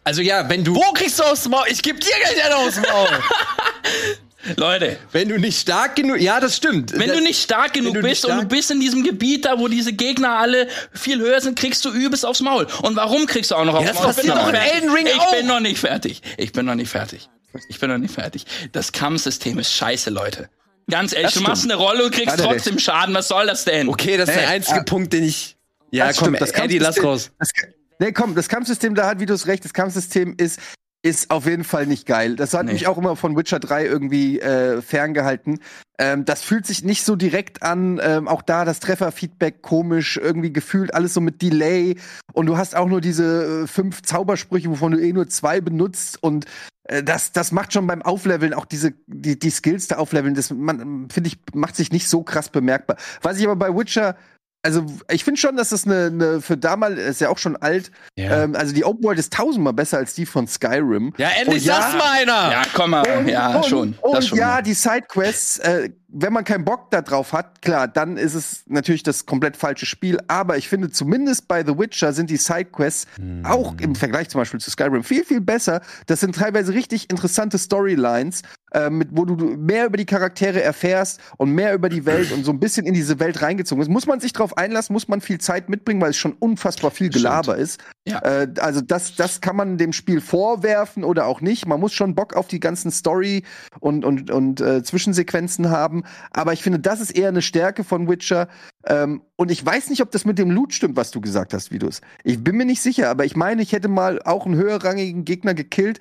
Also ja, wenn du, Wo kriegst du aufs Maul? Ich geb dir gleich einen aufs Maul. Leute, wenn du nicht stark genug, ja, das stimmt. wenn Das- du nicht stark genug bist und du stark- bist in diesem Gebiet da, wo diese Gegner alle viel höher sind, kriegst du übelst aufs Maul. Und warum kriegst du auch noch aufs das Maul? Ich bin passiert noch doch in. Elden Ring Ich auch. bin noch nicht fertig. Ich bin noch nicht fertig. Ich bin noch nicht fertig. Das Kampfsystem ist scheiße, Leute. Ganz ehrlich, Das du machst stimmt. eine Rolle und kriegst Hat trotzdem Schaden. Was soll das denn? Okay, das ist der Hey, einzige ah. Punkt, den ich. Ja, Das komm, stimmt, das Eddie, lass Kampfsystem- raus. Das, nee, komm, das Kampfsystem, da hat Vitus recht, das Kampfsystem ist, ist auf jeden Fall nicht geil. Das hat Nee. mich auch immer von Witcher 3 irgendwie äh, ferngehalten. Ähm, das fühlt sich nicht so direkt an, ähm, auch da das Trefferfeedback komisch, irgendwie gefühlt alles so mit Delay. Und du hast auch nur diese äh, fünf Zaubersprüche, wovon du eh nur zwei benutzt. Und äh, das, das macht schon beim Aufleveln, auch diese, die, die Skills da aufleveln, das man, finde ich, macht sich nicht so krass bemerkbar. Was ich aber bei Witcher also ich finde schon, dass das eine, eine für damals ist ja auch schon alt. Ja. Ähm, also die Open World ist tausendmal besser als die von Skyrim. Ja, endlich Und ja- sag's mal einer. Ja, komm mal. Ja, und, schon. Und das schon. ja, die Sidequests, äh, wenn man keinen Bock da drauf hat, klar, dann ist es natürlich das komplett falsche Spiel. Aber ich finde zumindest bei The Witcher sind die Sidequests Hm. auch im Vergleich zum Beispiel zu Skyrim viel, viel besser. Das sind teilweise richtig interessante Storylines, äh, mit, wo du mehr über die Charaktere erfährst und mehr über die Welt und so ein bisschen in diese Welt reingezogen ist. Muss man sich drauf einlassen, muss man viel Zeit mitbringen, weil es schon unfassbar viel Gelaber ist. Ja. Äh, also das, das kann man dem Spiel vorwerfen oder auch nicht. Man muss schon Bock auf die ganzen Story und, und, und äh, Zwischensequenzen haben. Aber ich finde, das ist eher eine Stärke von Witcher. Ähm, und ich weiß nicht, ob das mit dem Loot stimmt, was du gesagt hast, Vidus. Ich bin mir nicht sicher, aber ich meine, ich hätte mal auch einen höherrangigen Gegner gekillt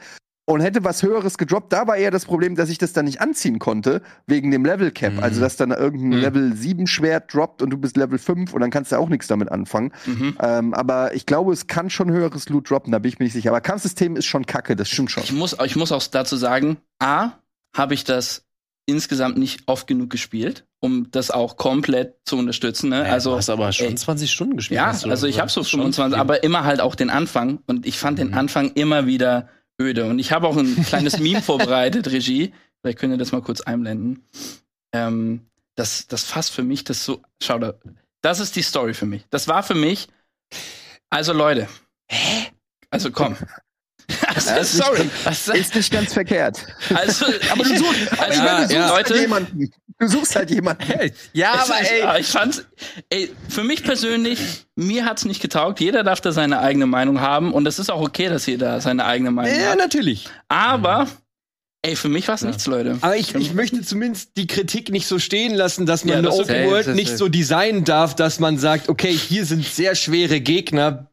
und hätte was Höheres gedroppt. Da war eher das Problem, dass ich das dann nicht anziehen konnte, wegen dem Level Cap. Mhm. Also, dass dann irgendein Mhm. Level 7 Schwert droppt und du bist Level 5 und dann kannst du auch nichts damit anfangen. Mhm. Ähm, aber ich glaube, es kann schon höheres Loot droppen, da bin ich mir nicht sicher. Aber Kampfsystem ist schon kacke, das stimmt schon. Ich muss, ich muss auch dazu sagen, A, habe ich das insgesamt nicht oft genug gespielt, um das auch komplett zu unterstützen. Ne? Ja, also du hast aber schon ey, 20 Stunden gespielt. ja, also ich habe so gesagt. Schon 25, viel. aber immer halt auch den Anfang und ich fand den Mhm. Anfang immer wieder öde und ich habe auch ein kleines Meme vorbereitet, Regie. Vielleicht könnt ihr das mal kurz einblenden. Ähm, das, das fasst für mich das so. Schau da, das ist die Story für mich. Das war für mich. Also Leute. Hä? Also komm. Also, Ja, ist nicht sorry. Ist nicht ganz verkehrt. Also, Aber du suchst, aber ich Ja, meine, du suchst ja. Leute. jemanden. Du suchst halt jemanden. ja, Es aber ist- ey, ich fand's, ey, für mich persönlich, mir hat's nicht getaugt. Jeder darf da seine eigene Meinung haben und es ist auch okay, dass jeder seine eigene Meinung Ja, hat. natürlich. Aber, ey, für mich war's nichts, Leute. Aber ich, ich möchte zumindest die Kritik nicht so stehen lassen, dass man Ja, eine das Open okay. World nicht okay. so designen darf, dass man sagt, okay, hier sind sehr schwere Gegner.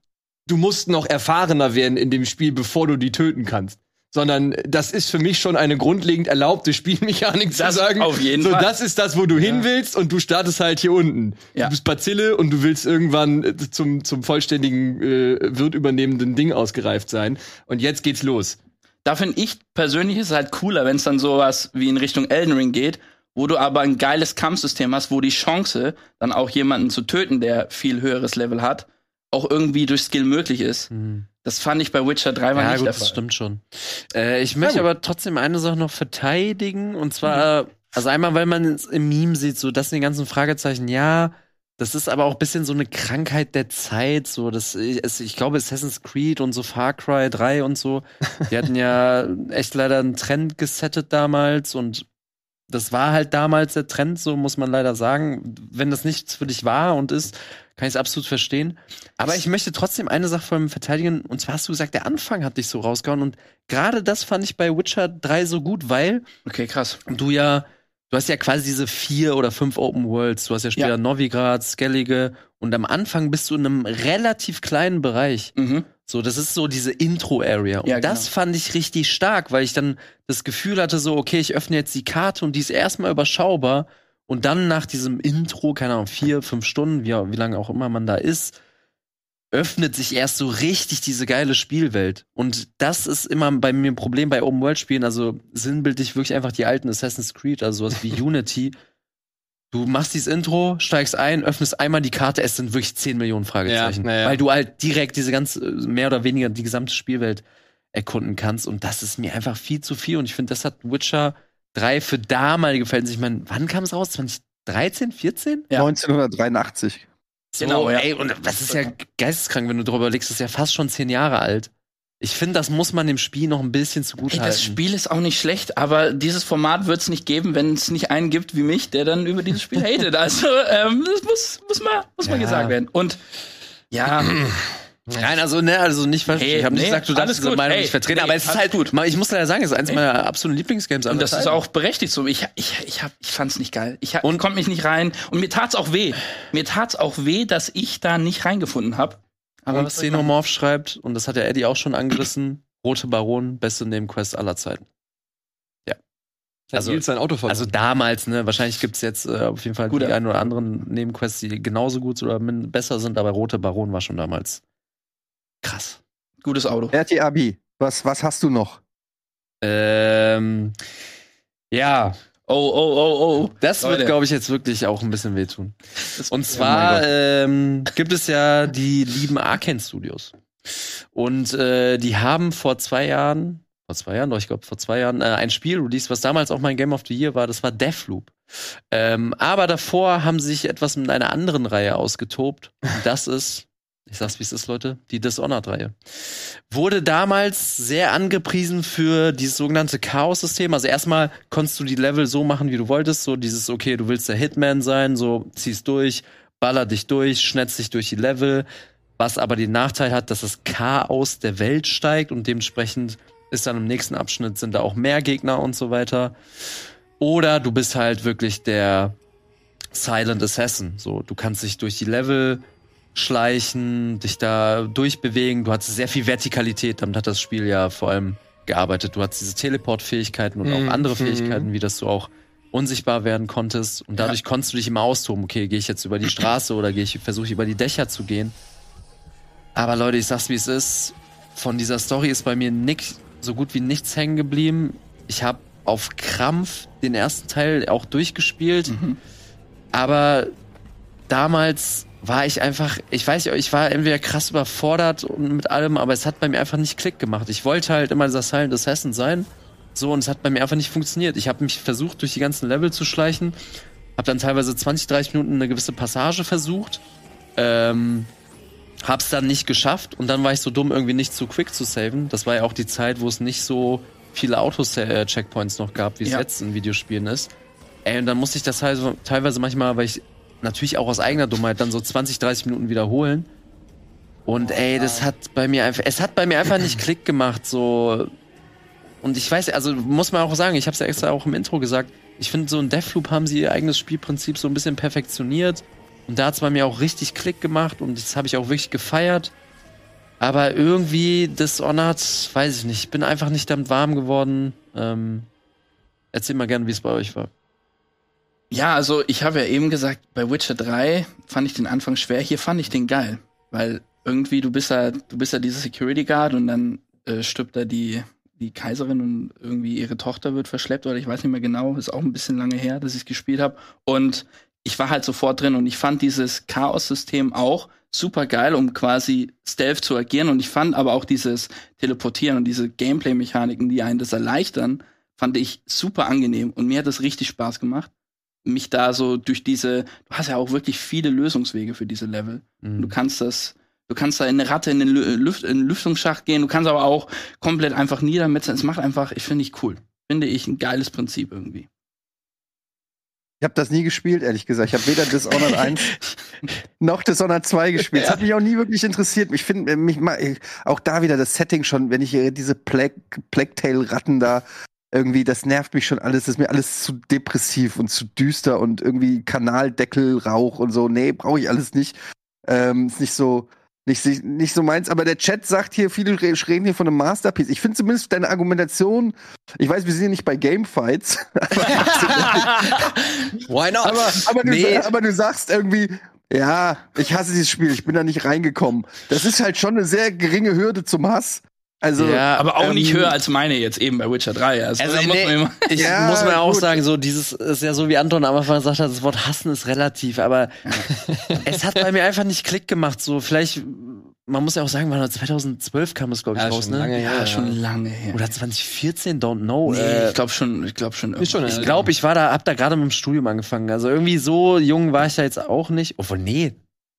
Du musst noch erfahrener werden in dem Spiel, bevor du die töten kannst. Sondern das ist für mich schon eine grundlegend erlaubte Spielmechanik zu Das sagen. auf jeden so, Fall. das ist das, wo du hin willst und du startest halt hier unten. Ja. Du bist Bazille und du willst irgendwann äh, zum, zum vollständigen äh, Wirt übernehmenden Ding ausgereift sein. Und jetzt geht's los. Da finde ich persönlich ist es halt cooler, wenn es dann sowas wie in Richtung Elden Ring geht, wo du aber ein geiles Kampfsystem hast, wo die Chance, dann auch jemanden zu töten, der viel höheres Level hat, auch irgendwie durch Skill möglich ist. Hm. Das fand ich bei Witcher 3 war Ja, nicht gut, der das Fall. stimmt schon. Äh, ich möchte gut. aber trotzdem eine Sache noch verteidigen. Und zwar, also einmal, weil man es im Meme sieht, so das sind die ganzen Fragezeichen, ja, das ist aber auch ein bisschen so eine Krankheit der Zeit. So, das, es, ich glaube, Assassin's Creed und so Far Cry 3 und so, die hatten ja echt leider einen Trend gesettet damals und das war halt damals der Trend, so muss man leider sagen. Wenn das nichts für dich war und ist, kann ich es absolut verstehen. Aber ich möchte trotzdem eine Sache von ihm verteidigen. Und zwar hast du gesagt, der Anfang hat dich so rausgehauen. Und gerade das fand ich bei Witcher 3 so gut, weil Okay, krass. du ja, du hast ja quasi diese vier oder fünf Open Worlds. Du hast ja später Ja. Novigrad, Skellige. Und am Anfang bist du in einem relativ kleinen Bereich. Mhm. So, das ist so diese Intro-Area. Und Ja, das genau. fand ich richtig stark, weil ich dann das Gefühl hatte, so, okay, ich öffne jetzt die Karte und die ist erstmal überschaubar. Und dann nach diesem Intro, keine Ahnung, vier, fünf Stunden, wie, wie lange auch immer man da ist, öffnet sich erst so richtig diese geile Spielwelt. Und das ist immer bei mir ein Problem bei Open-World-Spielen. Also sinnbildlich wirklich einfach die alten Assassin's Creed, also sowas wie Unity. Du machst dieses Intro, steigst ein, öffnest einmal die Karte, es sind wirklich 10 Millionen Fragezeichen. Ja, ja. Weil du halt direkt diese ganze, mehr oder weniger die gesamte Spielwelt erkunden kannst. Und das ist mir einfach viel zu viel. Und ich finde, das hat Witcher 3 für damalige Verhältnisse. Ich meine, wann kam es raus? 2013, 14? Ja. 1983. So, Genau, ja. Ey, und das ist ja geisteskrank, wenn du darüber legst, das ist ja fast schon zehn Jahre alt. Ich finde, das muss man dem Spiel noch ein bisschen zugute Ey, halten. das Spiel ist auch nicht schlecht, aber dieses Format wird es nicht geben, wenn es nicht einen gibt wie mich, der dann über dieses Spiel hatet. Also, ähm, das muss, muss mal, muss mal Ja. gesagt werden. Und ja, Nein, also, ne, also nicht falsch. Hey, ich habe nicht nee, gesagt, du darfst diese. Meinung Ey, nicht vertreten, nee, aber es ist halt gut. Ich muss leider sagen, es ist eins meiner absoluten Lieblingsgames. und das ist Zeiten. auch berechtigt so. Ich, ich, ich, hab, ich fand's nicht geil. Ich, Und- konnte mich nicht rein. Und mir tat's auch weh. Mir tat's auch weh, dass ich da nicht reingefunden habe. Aber Und? Xenomorph schreibt, und das hat der Eddie auch schon angerissen, Rote Baron, beste Nebenquest aller Zeiten. Also, Also-. Also damals, ne, wahrscheinlich gibt's jetzt äh, auf jeden Fall Gute. die ein oder anderen Nebenquests, die genauso gut oder besser sind, aber Rote Baron war schon damals krass. Gutes Auto. Berti Abi, was, was hast du noch? Ähm, ja, Oh, oh, oh, oh. das Leute. wird, glaube ich, jetzt wirklich auch ein bisschen wehtun. Und Oh zwar Gott. ähm, gibt es ja die lieben Arkane Studios. Und äh, die haben vor zwei Jahren, vor zwei Jahren, doch, ich glaube vor zwei Jahren, äh, ein Spiel released, was damals auch mein Game of the Year war, das war Deathloop. Ähm, aber davor haben sie sich etwas mit einer anderen Reihe ausgetobt. Und das ist, ich sag's wie es ist, Leute, die Dishonored-Reihe. Wurde damals sehr angepriesen für dieses sogenannte Chaos-System. Also erstmal konntest du die Level so machen, wie du wolltest. So dieses, okay, du willst der Hitman sein, so ziehst durch, baller dich durch, schnetzt dich durch die Level. Was aber den Nachteil hat, dass das Chaos der Welt steigt und dementsprechend ist dann im nächsten Abschnitt sind da auch mehr Gegner und so weiter. Oder du bist halt wirklich der Silent Assassin. So, du kannst dich durch die Level schleichen, dich da durchbewegen. Du hattest sehr viel Vertikalität, damit hat das Spiel ja vor allem gearbeitet. Du hattest diese Teleport-Fähigkeiten und Mhm. auch andere. Fähigkeiten, wie dass du auch unsichtbar werden konntest. Und dadurch konntest du dich immer austoben. Okay, gehe ich jetzt über die Straße oder gehe ich, versuche ich über die Dächer zu gehen. Aber Leute, ich sag's wie es ist. Von dieser Story ist bei mir nix, so gut wie nichts hängen geblieben. Ich habe auf Krampf den ersten Teil auch durchgespielt. Mhm. Aber damals war ich einfach, ich weiß nicht, ich war entweder krass überfordert und mit allem, aber es hat bei mir einfach nicht Klick gemacht. Ich wollte halt immer dieser Silent Assassin sein. So, und es hat bei mir einfach nicht funktioniert. Ich habe mich versucht, durch die ganzen Level zu schleichen. Habe dann teilweise 20, 30 Minuten eine gewisse Passage versucht. Ähm, hab's dann nicht geschafft und dann war ich so dumm, irgendwie nicht zu quick zu saven. Das war ja auch die Zeit, wo es nicht so viele Auto-Checkpoints noch gab, wie es Ja. jetzt in Videospielen ist. Ey, und dann musste ich das teilweise, teilweise manchmal, weil ich natürlich auch aus eigener Dummheit dann so 20, 30 Minuten wiederholen. Und ey, das hat bei mir einfach, es hat bei mir einfach nicht Klick gemacht, so. Und ich weiß, also muss man auch sagen, ich habe es ja extra auch im Intro gesagt, ich finde, so in Deathloop haben sie ihr eigenes Spielprinzip so ein bisschen perfektioniert. Und da hat es bei mir auch richtig Klick gemacht und das habe ich auch wirklich gefeiert. Aber irgendwie Dishonored, weiß ich nicht, ich bin einfach nicht damit warm geworden. Ähm, erzähl mal gerne, wie es bei euch war. Ja, also ich habe ja eben gesagt, bei Witcher 3 fand ich den Anfang schwer. Hier fand ich den geil, weil irgendwie du bist ja, du bist ja diese Security Guard und dann äh, stirbt da die die Kaiserin und irgendwie ihre Tochter wird verschleppt oder ich weiß nicht mehr genau. Ist auch ein bisschen lange her, dass ich gespielt habe. Und ich war halt sofort drin und ich fand dieses Chaos-System auch super geil, um quasi Stealth zu agieren. Und ich fand aber auch dieses Teleportieren und diese Gameplay-Mechaniken, die einen das erleichtern, fand ich super angenehm. Und mir hat das richtig Spaß gemacht mich da so durch diese, du hast ja auch wirklich viele Lösungswege für diese Level. Mhm. Du kannst das, du kannst da in eine Ratte in den Lü- Lüft, in den Lüftungsschacht gehen, du kannst aber auch komplett einfach niedermetzeln. Es macht einfach, ich finde ich cool. Finde ich ein geiles Prinzip irgendwie. Ich habe das nie gespielt, ehrlich gesagt. Ich habe weder Dishonored 1 noch Dishonored 2 gespielt. Das hat mich auch nie wirklich interessiert. Ich finde mich mal auch da wieder das Setting schon, wenn ich diese Plague, Plague Tale Ratten da irgendwie, das nervt mich schon alles. Das ist mir alles zu depressiv und zu düster und irgendwie Kanaldeckel, Rauch und so. Nee, brauche ich alles nicht. Ähm, ist nicht so nicht, nicht so meins, aber der Chat sagt hier, viele re- reden hier von einem Masterpiece. Ich finde zumindest deine Argumentation, ich weiß, wir sind ja nicht bei Gamefights, Why not? aber, aber, du, Nee. aber du sagst irgendwie, ja, ich hasse dieses Spiel, ich bin da nicht reingekommen. Das ist halt schon eine sehr geringe Hürde zum Hass. Also, Ja, Aber auch ähm, nicht höher als meine jetzt eben bei Witcher 3. Also, Also, muss nee, man immer ich Ja, muss man auch gut. sagen, so dieses ist ja so wie Anton am Anfang gesagt hat, das Wort hassen ist relativ, aber es hat bei mir einfach nicht Klick gemacht. So vielleicht, man muss ja auch sagen, wann 2012 kam es glaube ich Ja, raus, schon ne? lange ja, schon lange her. Oder 2014, don't know. nee, äh, ich glaube schon, ich glaube schon. Ist schon ich glaube, ich war da, hab da gerade mit dem Studium angefangen. Also irgendwie so jung war ich da jetzt auch nicht. Obwohl, nee.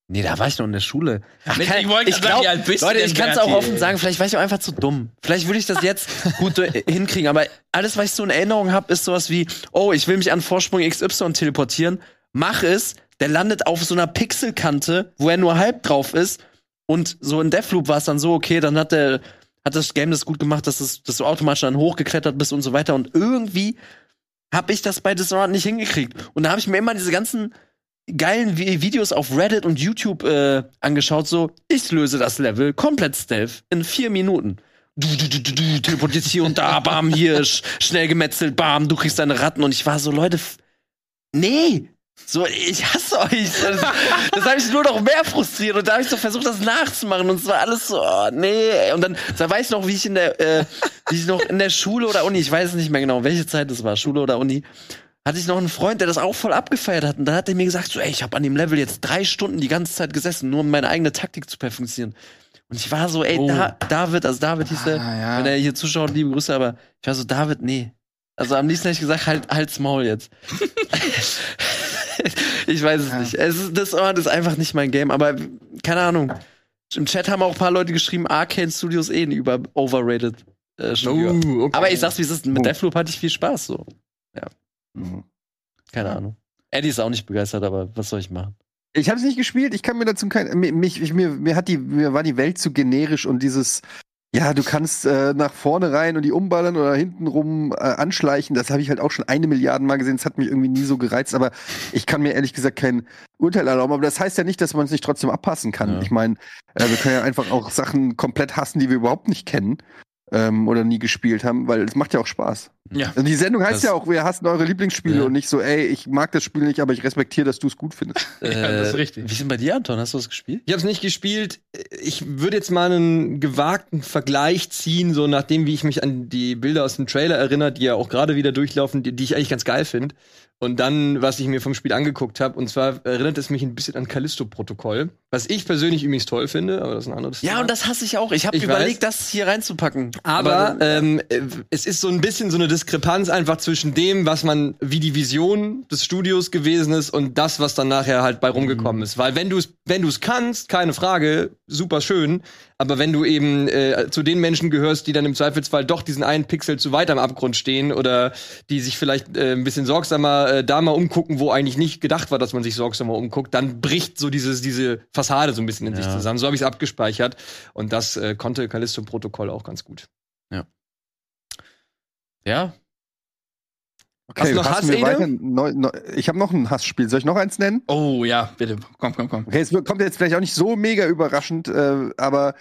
Nee, da war ich noch in der Schule. Ach, ich wollte ich gerade sagen, glaub, wie alt bist du Leute, ich kann es auch offen sagen, vielleicht war ich auch einfach zu dumm. Vielleicht würde ich das jetzt gut äh, hinkriegen, aber alles, was ich so in Erinnerung habe, ist sowas wie, oh, ich will mich an Vorsprung XY teleportieren, mach es, der landet auf so einer Pixelkante, wo er nur halb drauf ist und so in Deathloop war es dann so, okay, dann hat der hat das Game das gut gemacht, dass, es, dass du automatisch dann hochgeklettert bist und so weiter und irgendwie habe ich das bei Dishonored nicht hingekriegt. Und da habe ich mir immer diese ganzen geilen Vi- Videos auf Reddit und YouTube äh, angeschaut, so, ich löse das Level komplett stealth in vier Minuten. Du, du, du, du, du, teleportierst hier und da, bam, hier, sch schnell gemetzelt, bam, du kriegst deine Ratten. Und ich war so, Leute, nee, so, ich hasse euch. Das, das habe ich nur noch mehr frustriert. Und da habe ich so versucht, das nachzumachen. Und es war alles so, oh, nee. Und dann, da weiß ich noch, wie ich in der, äh, wie ich noch in der Schule oder Uni, ich weiß es nicht mehr genau, welche Zeit das war, Schule oder Uni, hatte ich noch einen Freund, der das auch voll abgefeiert hat. Und dann hat er mir gesagt, so, ey, ich habe an dem Level jetzt drei Stunden die ganze Zeit gesessen, nur um meine eigene Taktik zu perfektionieren. Und ich war so, ey, Oh. da, David, also David hieß der, Ah, ja. wenn er hier zuschaut, liebe Grüße, aber ich war so, David, nee. Also am liebsten hätte ich gesagt, halt, halt's Maul jetzt. ich weiß es Ja. nicht. Es ist, das Ort ist einfach nicht mein Game, aber keine Ahnung. Im Chat haben auch ein paar Leute geschrieben, Arcane Studios eh ein über overrated äh, Studio. Uh, okay. Aber ich sag's, wie es ist, mit Oh. Deathloop hatte ich viel Spaß so. Mhm. Keine Ahnung. Eddie ist auch nicht begeistert, aber was soll ich machen? Ich habe es nicht gespielt, ich kann mir dazu kein. mi- Mich, ich, mir, mir, hat die, mir war die Welt zu generisch und dieses, ja, du kannst äh, nach vorne rein und die umballern oder hinten rum äh, anschleichen, das habe ich halt auch schon eine Milliarde Mal gesehen, das hat mich irgendwie nie so gereizt, aber ich kann mir ehrlich gesagt kein Urteil erlauben. Aber das heißt ja nicht, dass man es nicht trotzdem abpassen kann. Ja. Ich meine, äh, wir können ja einfach auch Sachen komplett hassen, die wir überhaupt nicht kennen ähm, oder nie gespielt haben, weil es macht ja auch Spaß. Ja. Und die Sendung heißt Das- ja auch, wir hassen eure Lieblingsspiele Ja. und nicht so, ey, ich mag das Spiel nicht, aber ich respektiere, dass du es gut findest. Ja, das ist richtig. Wie ist denn bei dir, Anton? Hast du das gespielt? Ich habe es nicht gespielt. Ich würde jetzt mal einen gewagten Vergleich ziehen, so nachdem, wie ich mich an die Bilder aus dem Trailer erinnere, die ja auch gerade wieder durchlaufen, die, die ich eigentlich ganz geil finde. Und dann, was ich mir vom Spiel angeguckt habe. Und zwar erinnert es mich ein bisschen an Callisto-Protokoll. Was ich persönlich übrigens toll finde, aber das ist ein anderes Ja, Thema. und das hasse ich auch. Ich habe überlegt, das hier reinzupacken. Aber äh, ähm, äh, es ist so ein bisschen so eine Diskrepanz einfach zwischen dem, was man, wie die Vision des Studios gewesen ist und das, was dann nachher halt bei rumgekommen ist. Weil wenn du es, wenn du es kannst, keine Frage, super schön. Aber wenn du eben äh, zu den Menschen gehörst, die dann im Zweifelsfall doch diesen einen Pixel zu weit am Abgrund stehen oder die sich vielleicht äh, ein bisschen sorgsamer äh, da mal umgucken, wo eigentlich nicht gedacht war, dass man sich sorgsamer umguckt, dann bricht so dieses, diese Fassade so ein bisschen in sich Ja. zusammen. So habe ich es abgespeichert. Und das äh, konnte Callisto-Protokoll auch ganz gut. ja, Hast du noch wir Hass, weiter? Neu, neu, ich habe noch ein Hassspiel. Soll ich noch eins nennen? Oh ja, bitte. Komm, komm, komm. Okay, es wird- kommt jetzt vielleicht auch nicht so mega überraschend, äh, aber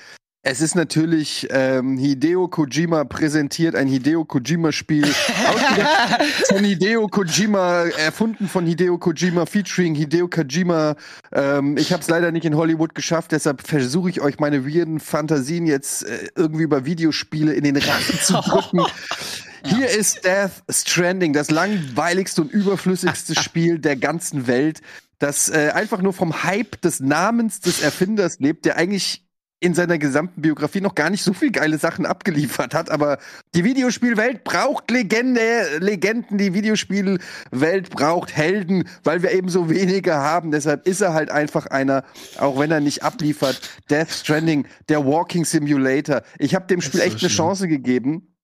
es ist natürlich ähm, Hideo Kojima präsentiert, ein Hideo Kojima-Spiel. ausgedacht von Hideo Kojima, erfunden von Hideo Kojima, featuring Hideo Kojima. Ähm, ich habe es leider nicht in Hollywood geschafft, deshalb versuche ich euch meine weirden Fantasien jetzt äh, irgendwie über Videospiele in den Rachen zu drücken. Hier ist Death Stranding, das langweiligste und überflüssigste Spiel der ganzen Welt, das äh, einfach nur vom Hype des Namens des Erfinders lebt, der eigentlich in seiner gesamten Biografie noch gar nicht so viel geile Sachen abgeliefert hat, aber die Videospielwelt braucht Legende, Legenden, die Videospielwelt braucht Helden, weil wir eben so wenige haben. Deshalb ist er halt einfach einer, auch wenn er nicht abliefert. Death Stranding, der Walking Simulator. Ich habe dem Spiel so echt eine schlimm. Chance gegeben.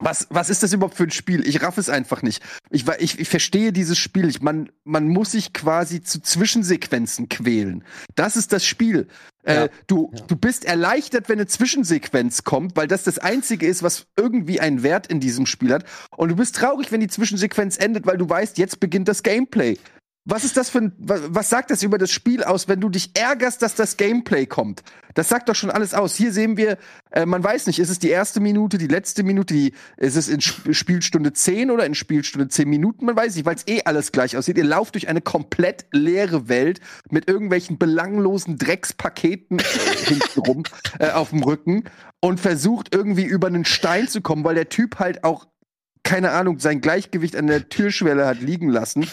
Was, was ist das überhaupt für ein Spiel? Ich raff es einfach nicht. Ich, ich, ich verstehe dieses Spiel. Ich, man, man muss sich quasi zu Zwischensequenzen quälen. Das ist das Spiel. Ja. Äh, du, du bist erleichtert, wenn eine Zwischensequenz kommt, weil das das Einzige ist, was irgendwie einen Wert in diesem Spiel hat. Und du bist traurig, wenn die Zwischensequenz endet, weil du weißt, jetzt beginnt das Gameplay. Was ist das für ein, wa- was sagt das über das Spiel aus, wenn du dich ärgerst, dass das Gameplay kommt? Das sagt doch schon alles aus. Hier sehen wir, äh, man weiß nicht, ist es die erste Minute, die letzte Minute, die, ist es in Sp Spielstunde 10 oder in Spielstunde 10 Minuten? Man weiß nicht, weil es eh alles gleich aussieht. Ihr lauft durch eine komplett leere Welt mit irgendwelchen belanglosen Dreckspaketen äh, hintenrum äh, auf dem Rücken und versucht irgendwie über einen Stein zu kommen, weil der Typ halt auch keine Ahnung, sein Gleichgewicht an der Türschwelle hat liegen lassen.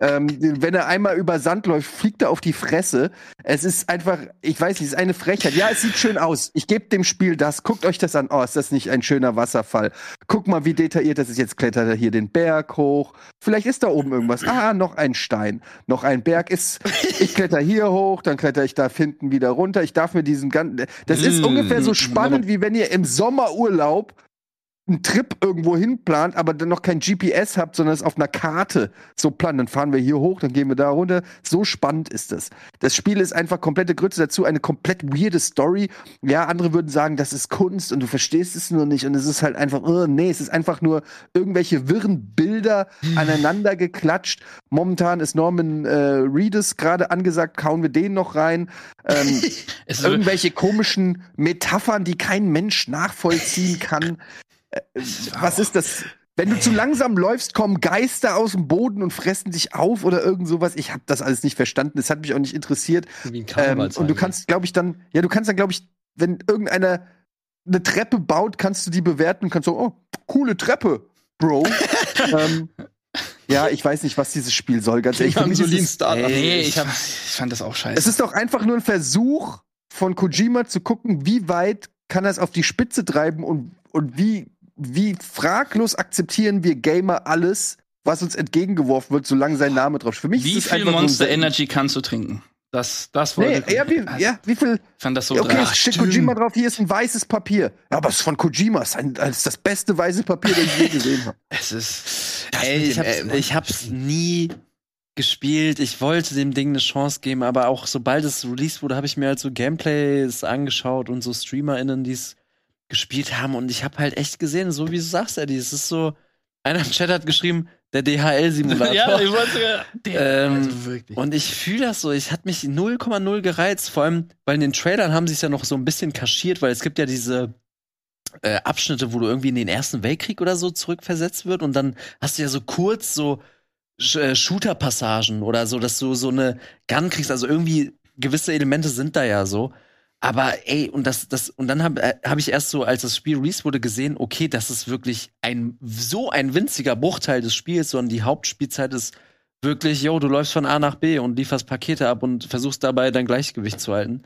ähm, wenn er einmal über Sand läuft, fliegt er auf die Fresse. Es ist einfach, ich weiß nicht, es ist eine Frechheit. Ja, es sieht schön aus. Ich gebe dem Spiel das. Guckt euch das an. Oh, ist das nicht ein schöner Wasserfall? Guck mal, wie detailliert das ist. Jetzt klettert er hier den Berg hoch. Vielleicht ist da oben irgendwas. Ah, noch ein Stein. Noch ein Berg ist. Ich kletter hier hoch, dann kletter ich da hinten wieder runter. Ich darf mir diesen ganzen. Das ist Mm. ungefähr so spannend, wie wenn ihr im Sommerurlaub einen Trip irgendwo hin plant, aber dann noch kein GPS habt, sondern es auf einer Karte so plant. Dann fahren wir hier hoch, dann gehen wir da runter. So spannend ist es. Das Spiel ist einfach komplette Grütze dazu, eine komplett weirde Story. Ja, andere würden sagen, das ist Kunst und du verstehst es nur nicht und es ist halt einfach, oh, nee, es ist einfach nur irgendwelche wirren Bilder aneinander geklatscht. Momentan ist Norman äh, Reedus gerade angesagt, kauen wir den noch rein. Ähm, irgendwelche komischen Metaphern, die kein Mensch nachvollziehen kann. Äh, Was ist das? Wenn du zu langsam läufst, kommen Geister aus dem Boden und fressen dich auf oder irgend sowas. Ich habe das alles nicht verstanden. Es hat mich auch nicht interessiert. Wie ein Ähm, und du kannst, glaube ich, dann, ja, du kannst dann, glaube ich, wenn irgendeiner eine Treppe baut, kannst du die bewerten und kannst so, oh, coole Treppe, Bro. ähm, ja, ich weiß nicht, was dieses Spiel soll, ganz ehrlich. Für mich ist nee, ich, hab, ich fand das auch scheiße. es ist doch einfach nur ein Versuch von Kojima zu gucken, wie weit kann er es auf die Spitze treiben und, und wie, wie fraglos akzeptieren wir Gamer alles, was uns entgegengeworfen wird, solange sein Name drauf steht. Für mich Wie ist es viel einfach Monster ein- Energy kannst du trinken? Das, das Nee, wollte ja, wie, Also, ja, wie viel? Ich fand das so okay, dra- es steht Kojima drauf, hier ist ein weißes Papier. Ja, aber es ist von Kojima, es ist, ein, es ist das beste weiße Papier, das ich je gesehen habe. Es ist. Ey, ich hab's, Elm. ich hab's nie gespielt. Ich wollte dem Ding eine Chance geben, aber auch sobald es released wurde, habe ich mir halt so Gameplays angeschaut und so StreamerInnen, die es gespielt haben. Und ich habe halt echt gesehen, so wie du sagst, Eddie, es ist so, einer im Chat hat geschrieben, der DHL-Simulator. ja, ich wollte. Ähm, also. Und ich fühle das so, ich hat mich 0,0 gereizt, vor allem, weil in den Trailern haben sie es ja noch so ein bisschen kaschiert, weil es gibt ja diese äh, Abschnitte, wo du irgendwie in den Ersten Weltkrieg oder so zurückversetzt wird und dann hast du ja so kurz so äh, Shooter-Passagen oder so, dass du so eine Gun kriegst. Also irgendwie gewisse Elemente sind da ja so. Aber ey, und das, das, und dann habe äh, hab ich erst so, als das Spiel released wurde, gesehen, okay, das ist wirklich ein so ein winziger Bruchteil des Spiels, sondern die Hauptspielzeit ist wirklich, yo, du läufst von A nach B und lieferst Pakete ab und versuchst dabei dein Gleichgewicht zu halten.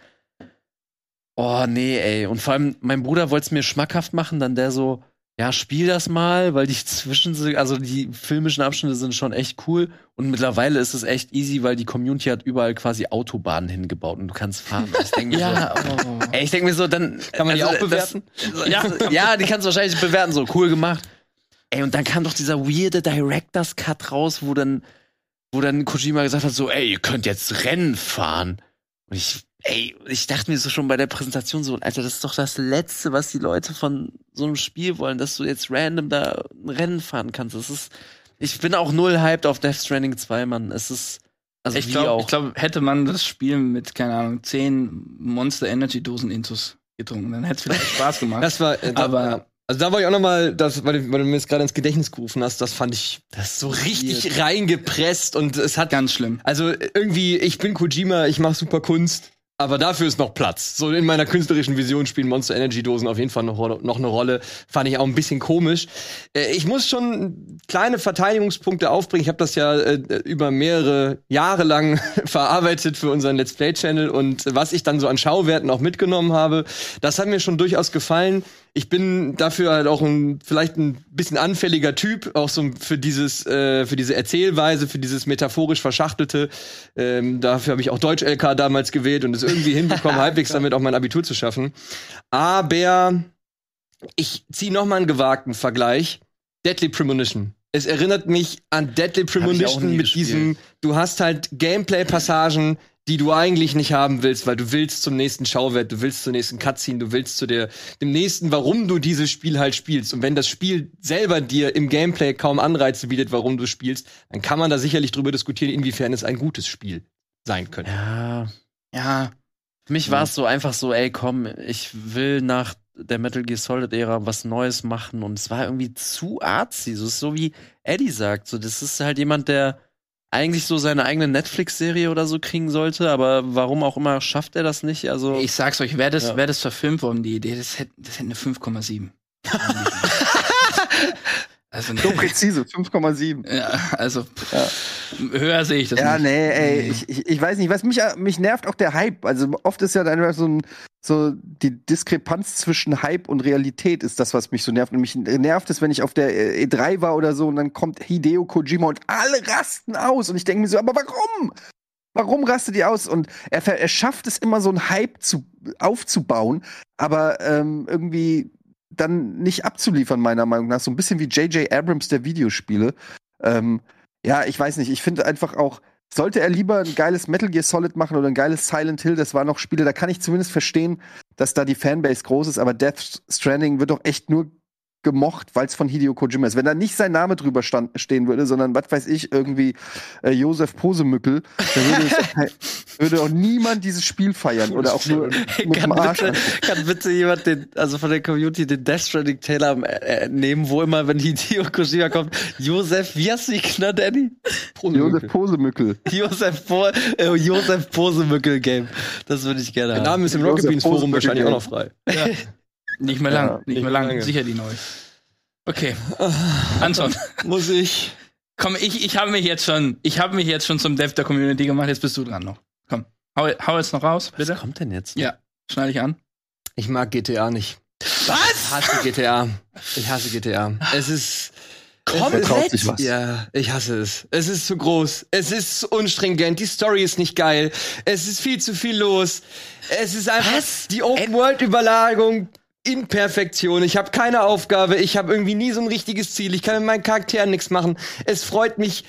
Oh, nee, ey. Und vor allem, mein Bruder wollte es mir schmackhaft machen, dann der so, ja, spiel das mal, weil die zwischen, also die filmischen Abschnitte sind schon echt cool. Und mittlerweile ist es echt easy, weil die Community hat überall quasi Autobahnen hingebaut und du kannst fahren. Ich denk mir Ja, oh. so, ey, ich denke mir so, dann Kann man die also, auch bewerten? Das, ja, ja, die kannst du wahrscheinlich bewerten, so cool gemacht. Ey, und dann kam doch dieser weirde Director's Cut raus, wo dann, wo dann Kojima gesagt hat, so, ey, ihr könnt jetzt Rennen fahren. Und ich, ey, ich dachte mir so schon bei der Präsentation so, Alter, das ist doch das Letzte, was die Leute von so einem Spiel wollen, dass du jetzt random da ein Rennen fahren kannst. Das ist, ich bin auch null hyped auf Death Stranding 2, Mann. Es ist, also ich wie glaube, glaub, hätte man das Spiel mit, keine Ahnung, zehn Monster Energy Dosen Intus getrunken, dann hätte es vielleicht Spaß gemacht. Das war, äh, Aber- also da wollte ich auch noch mal, das, weil, du- weil du mir jetzt gerade ins Gedächtnis gerufen hast, das fand ich das ist so richtig reingepresst und es hat Ganz schlimm. Also irgendwie, ich bin Kojima, ich mache super Kunst, aber dafür ist noch Platz. So in meiner künstlerischen Vision spielen Monster Energy Dosen auf jeden Fall noch, noch eine Rolle. Fand ich auch ein bisschen komisch. Äh, ich muss schon kleine Verteidigungspunkte aufbringen. Ich habe das ja äh, über mehrere Jahre lang verarbeitet für unseren Let's Play Channel und was ich dann so an Schauwerten auch mitgenommen habe, das hat mir schon durchaus gefallen. Ich bin dafür halt auch ein vielleicht ein bisschen anfälliger Typ, auch so für dieses äh, für diese Erzählweise, für dieses metaphorisch verschachtelte. Ähm, dafür habe ich auch Deutsch LK damals gewählt und es irgendwie hinbekommen, halbwegs damit auch mein Abitur zu schaffen. Aber ich ziehe noch mal einen gewagten Vergleich. Deadly Premonition. Es erinnert mich an Deadly Premonition mit diesem, du hast halt Gameplay-Passagen, die du eigentlich nicht haben willst, weil du willst zum nächsten Schauwert, du willst zur nächsten Cutscene, du willst zu der, dem nächsten, warum du dieses Spiel halt spielst. Und wenn das Spiel selber dir im Gameplay kaum Anreize bietet, warum du spielst, dann kann man da sicherlich drüber diskutieren, inwiefern es ein gutes Spiel sein könnte. Ja, Ja, Für mich war es so einfach so, ey, komm, ich will nach der Metal Gear Solid Ära was Neues machen und es war irgendwie zu artsy. So ist so wie Eddie sagt, so das ist halt jemand, der eigentlich so seine eigene Netflix-Serie oder so kriegen sollte, aber warum auch immer schafft er das nicht. Also ich sag's euch, wäre das, Ja. wär das verfilmt worden, die Idee, das hätte das hätte eine 5,7. also, So präzise, 5,7. ja, also höher sehe ich das Ja, nicht. nee, ey, Nee. ich, ich, ich weiß nicht, was mich, mich nervt auch der Hype. Also oft ist ja dann so, ein, so die Diskrepanz zwischen Hype und Realität ist das, was mich so nervt. Und mich nervt es, wenn ich auf der äh, E3 war oder so und dann kommt Hideo Kojima und alle rasten aus. Und ich denke mir so, aber warum? Warum rastet ihr aus? Und er, er schafft es immer so einen Hype zu, aufzubauen, aber ähm, irgendwie dann nicht abzuliefern, meiner Meinung nach. So ein bisschen wie J.J. Abrams der Videospiele. Ähm, ja, ich weiß nicht. Ich finde einfach auch, sollte er lieber ein geiles Metal Gear Solid machen oder ein geiles Silent Hill, das waren noch Spiele, da kann ich zumindest verstehen, dass da die Fanbase groß ist, aber Death Stranding wird doch echt nur gemocht, weil es von Hideo Kojima ist. Wenn da nicht sein Name drüber stand, stehen würde, sondern was weiß ich, irgendwie äh, Josef Posemückel, dann würde, es, würde auch niemand dieses Spiel feiern oder auch nur mit kann, dem Arsch. bitte, kann bitte jemand den, also von der Community den Death Stranding Taylor äh, nehmen, wo immer, wenn Hideo Kojima kommt, Josef, wie hast du ihn genannt, Eddie? Josef Posemückel. Josef, po äh, Josef Posemückel Game. Das würde ich gerne Der haben. Name ist im Rocket Beans Forum wahrscheinlich auch noch frei. Nicht mehr lang, Ja, nicht, nicht mehr lang, lange. sicher die neu. Okay, Anton, Muss ich. komm, ich, ich habe mich jetzt schon, ich habe mich jetzt schon zum Dev der Community gemacht, jetzt bist du dran noch. Komm, hau, hau jetzt noch raus, bitte. Was kommt denn jetzt? Ja, schneide ich an. Ich mag GTA nicht. Was? Ich hasse GTA. Ich hasse GTA. Es ist. Komm, es kauft ist, sich was. Ja, ich hasse es. Es ist zu groß. Es ist zu unstringent. Die Story ist nicht geil. Es ist viel zu viel los. Es ist einfach die Open World Überlagerung in Perfektion. Ich habe keine Aufgabe. Ich habe irgendwie nie so ein richtiges Ziel. Ich kann mit meinen Charakteren nichts machen. Es freut mich.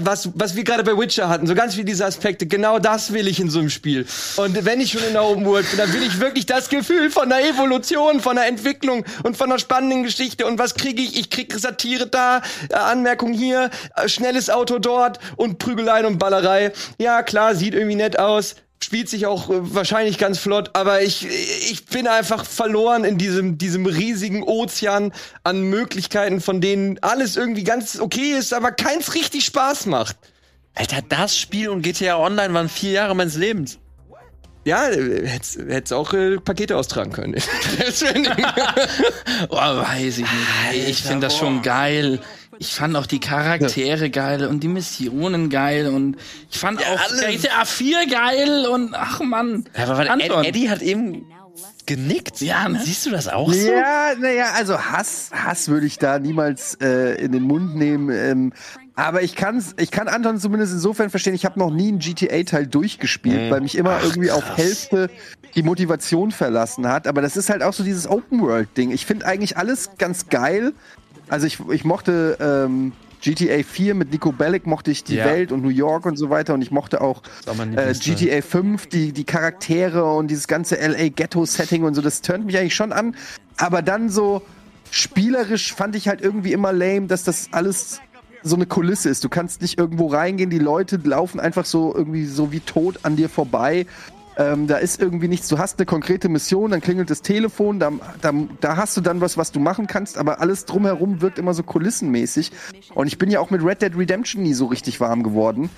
Was, was wir gerade bei Witcher hatten, so ganz viele diese Aspekte, genau das will ich in so einem Spiel. Und wenn ich schon in der Open World bin, dann will ich wirklich das Gefühl von einer Evolution, von einer Entwicklung und von einer spannenden Geschichte. Und was kriege ich? Ich krieg Satire da, äh, Anmerkung hier, äh, schnelles Auto dort und Prügeleien und Ballerei. Ja, klar, sieht irgendwie nett aus. Spielt sich auch äh, wahrscheinlich ganz flott, aber ich, ich bin einfach verloren in diesem, diesem riesigen Ozean an Möglichkeiten, von denen alles irgendwie ganz okay ist, aber keins richtig Spaß macht. Alter, das Spiel und GTA Online waren vier Jahre meines Lebens. Ja, hättest hättest auch äh, Pakete austragen können. Oh, weiß ich nicht. ich finde das schon geil. Ich fand auch die Charaktere geil und die Missionen geil und ich fand auch alles. GTA 4 geil und ach man. Ja, aber Anton. Eddie hat eben genickt. Ja, ne? Siehst du das auch so? Ja, naja, also Hass, Hass würde ich da niemals äh, in den Mund nehmen. Ähm, aber ich kann's, ich kann Anton zumindest insofern verstehen, ich habe noch nie einen GTA-Teil durchgespielt, weil mich immer irgendwie auf Hälfte die Motivation verlassen hat. Aber das ist halt auch so dieses Open-World-Ding. Ich finde eigentlich alles ganz geil. Also ich, ich mochte ähm, GTA 4 mit Nico Bellic, mochte ich die Ja. Welt und New York und so weiter. Und ich mochte auch äh. GTA 5, die, die Charaktere und dieses ganze LA Ghetto-Setting und so. Das turnt mich eigentlich schon an. Aber dann so spielerisch fand ich halt irgendwie immer lame, dass das alles so eine Kulisse ist. Du kannst nicht irgendwo reingehen, die Leute laufen einfach so irgendwie so wie tot an dir vorbei. Ähm, da ist irgendwie nichts. Du hast eine konkrete Mission, dann klingelt das Telefon, da, da, da hast du dann was, was du machen kannst, aber alles drumherum wirkt immer so kulissenmäßig. Und ich bin ja auch mit Red Dead Redemption nie so richtig warm geworden.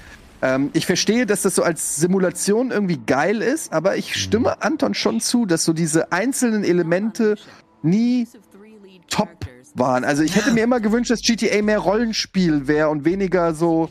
Ähm, ich verstehe, dass das so als Simulation irgendwie geil ist, aber ich stimme Anton schon zu, dass so diese einzelnen Elemente nie top waren. Also ich hätte mir immer gewünscht, dass GTA mehr Rollenspiel wäre und weniger so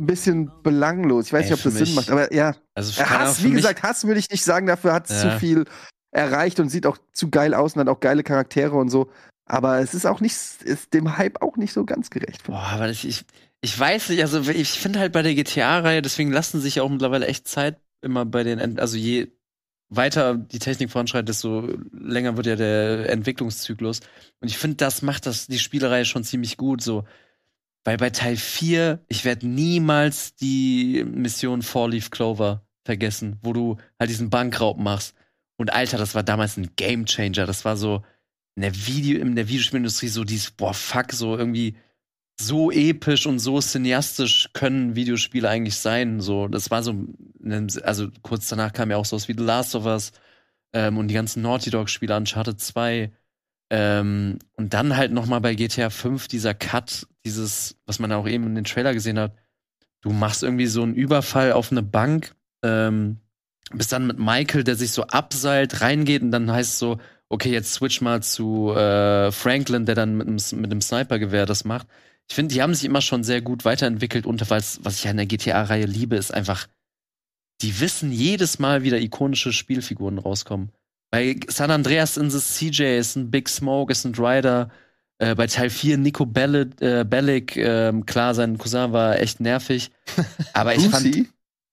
ein bisschen belanglos. Ich weiß Ey, nicht, ob das für Sinn mich- macht, aber ja. Also Hass, wie mich- gesagt, Hass will ich nicht sagen, dafür hat es Ja. zu viel erreicht und sieht auch zu geil aus und hat auch geile Charaktere und so. Aber es ist auch nicht, ist dem Hype auch nicht so ganz gerecht. Boah, aber ich, ich, ich weiß nicht, also ich finde halt bei der GTA-Reihe, deswegen lassen sich auch mittlerweile echt Zeit immer bei den, also je weiter die Technik voranschreitet, desto länger wird ja der Entwicklungszyklus. Und ich finde, das macht das, die Spielereihe schon ziemlich gut, so. Weil bei Teil 4, ich werde niemals die Mission Four Leaf Clover vergessen, wo du halt diesen Bankraub machst. Und Alter, das war damals ein Game Changer. Das war so in der Video, in der Videospielindustrie so dieses, boah, fuck, so irgendwie so episch und so cineastisch können Videospiele eigentlich sein. So, das war so, also kurz danach kam ja auch sowas wie The Last of Us ähm, und die ganzen Naughty Dog-Spiele, Uncharted 2. Ähm, und dann halt noch mal bei GTA 5 dieser Cut, dieses, was man auch eben in den Trailer gesehen hat. Du machst irgendwie so einen Überfall auf eine Bank, ähm, bist dann mit Michael, der sich so abseilt, reingeht und dann heißt es so, okay, jetzt switch mal zu äh, Franklin, der dann mit dem, mit dem Snipergewehr das macht. Ich finde, die haben sich immer schon sehr gut weiterentwickelt und was, was ich ja in der GTA-Reihe liebe, ist einfach, die wissen jedes Mal wieder ikonische Spielfiguren rauskommen. Bei San Andreas sind es CJ, ist ein Big Smoke, ist ein Ryder. Äh, bei Teil 4 Nico Bellic, äh, Bellic ähm, klar, sein Cousin war echt nervig. Aber ich fand,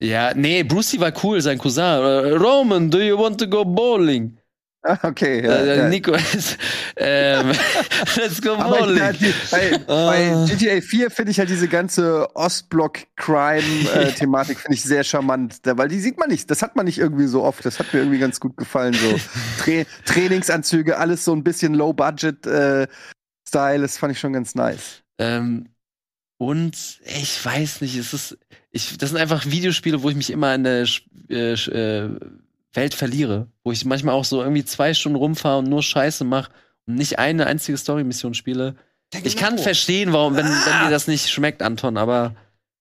ja, nee, Brucey war cool, sein Cousin. Äh, Roman, do you want to go bowling? Ah, okay. Ja, äh, ja. Nico ist, ähm, let's go bowling. bei, bei GTA 4 finde ich halt diese ganze Ostblock-Crime-Thematik finde ich sehr charmant, weil die sieht man nicht, das hat man nicht irgendwie so oft, das hat mir irgendwie ganz gut gefallen, so Tra Trainingsanzüge, alles so ein bisschen Low-Budget-Style, das fand ich schon ganz nice. Ähm, und ich weiß nicht, es ist, ich, das sind einfach Videospiele, wo ich mich immer in der äh, äh, Welt verliere, wo ich manchmal auch so irgendwie zwei Stunden rumfahre und nur Scheiße mache und nicht eine einzige Story-Mission spiele. Ich kann verstehen, warum, wenn, wenn dir das nicht schmeckt, Anton, aber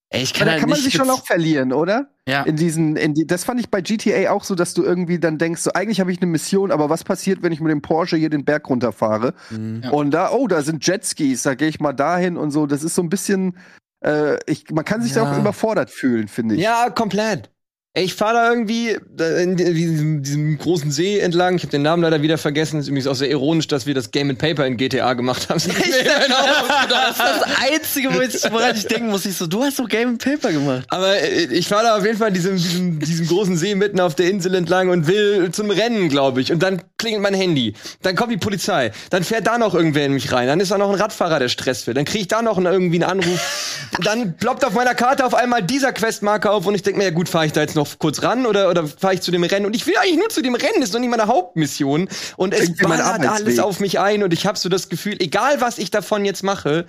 ey, ich Aber kann da halt kann man nicht sich schon auch verlieren, oder? Ja. In diesen, in die, das fand ich bei GTA auch so, dass du irgendwie dann denkst, so eigentlich habe ich eine Mission, aber was passiert, wenn ich mit dem Porsche hier den Berg runterfahre? Mhm. Ja. Und da, oh, da sind Jetskis, da gehe ich mal dahin und so. Das ist so ein bisschen, äh, ich, man kann sich da Ja. auch überfordert fühlen, finde ich. Ja, komplett. Ich fahre da irgendwie in diesem, diesem großen See entlang. Ich habe den Namen leider wieder vergessen. Ist übrigens auch sehr ironisch, dass wir das Game and Paper in GTA gemacht haben. Das ist das Einzige, wo ich, woran ich denken muss. Ich so, du hast doch Game and Paper gemacht. Aber äh, ich fahre da auf jeden Fall diesem, diesem, diesem großen See mitten auf der Insel entlang und will zum Rennen, glaube ich. Und dann klingelt mein Handy. Dann kommt die Polizei. Dann fährt da noch irgendwer in mich rein. Dann ist da noch ein Radfahrer, der Stress will. Dann kriege ich da noch einen, irgendwie einen Anruf. Dann ploppt auf meiner Karte auf einmal dieser Questmarker auf und ich denke mir, ja gut, fahre ich da jetzt noch kurz ran oder, oder fahre ich zu dem Rennen? Und ich will eigentlich nur zu dem Rennen, das ist doch nicht meine Hauptmission. Und es ballert alles auf mich ein und ich habe so das Gefühl, egal was ich davon jetzt mache,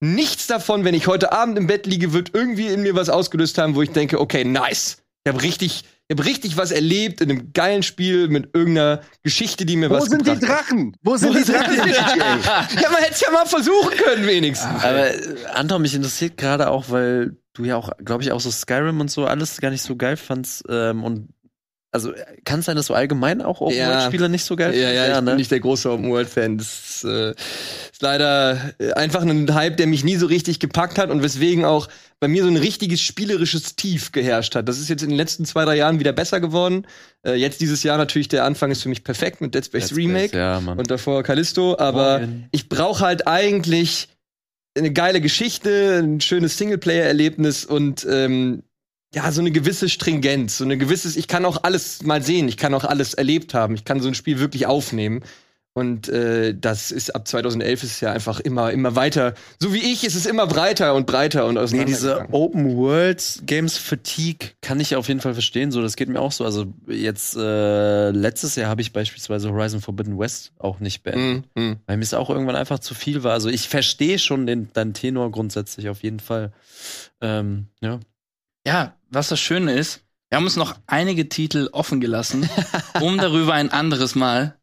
nichts davon, wenn ich heute Abend im Bett liege, wird irgendwie in mir was ausgelöst haben, wo ich denke, okay, nice. Ich habe richtig, Ich habe richtig was erlebt in einem geilen Spiel mit irgendeiner Geschichte, die mir Wo was sind die gebracht hat. Drachen? Wo sind die Drachen in GTA? Ja, man hätte es ja mal versuchen können, wenigstens. Aber äh, Anton, mich interessiert gerade auch, weil du ja auch, glaube ich, auch so Skyrim und so alles gar nicht so geil fandst. Ähm, und also kann es sein, dass du allgemein auch Open-World-Spiele nicht so geil Ja, ja, ich ne? bin nicht der große Open-World-Fan. Das ist, äh, ist leider äh, einfach ein Hype, der mich nie so richtig gepackt hat und weswegen auch bei mir so ein richtiges spielerisches Tief geherrscht hat. Das ist jetzt in den letzten zwei, drei Jahren wieder besser geworden. Äh, jetzt dieses Jahr natürlich, der Anfang ist für mich perfekt mit Dead Space Dead Space, Remake ja, und davor Callisto, aber Morgen. ich brauche halt eigentlich eine geile Geschichte, ein schönes Singleplayer-Erlebnis und ähm, ja, so eine gewisse Stringenz, so eine gewisses, ich kann auch alles mal sehen, ich kann auch alles erlebt haben, ich kann so ein Spiel wirklich aufnehmen. Und äh, das ist ab 2011 ist es ja einfach immer, immer weiter. So wie ich, ist es immer breiter und breiter und Nee, auseinander. diese Open World Games Fatigue kann ich auf jeden Fall verstehen. So, das geht mir auch so. Also jetzt äh, letztes Jahr habe ich beispielsweise Horizon Forbidden West auch nicht beendet, Mm, mm. weil mir es auch irgendwann einfach zu viel war. Also ich verstehe schon den deinen Tenor grundsätzlich auf jeden Fall. Ähm, ja. Ja, was das Schöne ist, wir haben uns noch einige Titel offen gelassen, um darüber ein anderes Mal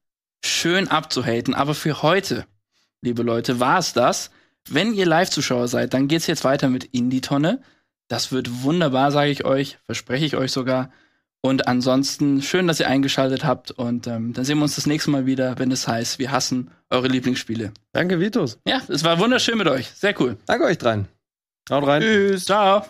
schön abzuhaten. Aber für heute, liebe Leute, war es das. Wenn ihr Live-Zuschauer seid, dann geht's jetzt weiter mit Indie-Tonne. Das wird wunderbar, sage ich euch, verspreche ich euch sogar. Und ansonsten schön, dass ihr eingeschaltet habt. Und ähm, dann sehen wir uns das nächste Mal wieder, wenn es heißt, wir hassen eure Lieblingsspiele. Danke, Vitus. Ja, es war wunderschön mit euch. Sehr cool. Danke euch dreien. Haut rein. Tschüss. Ciao.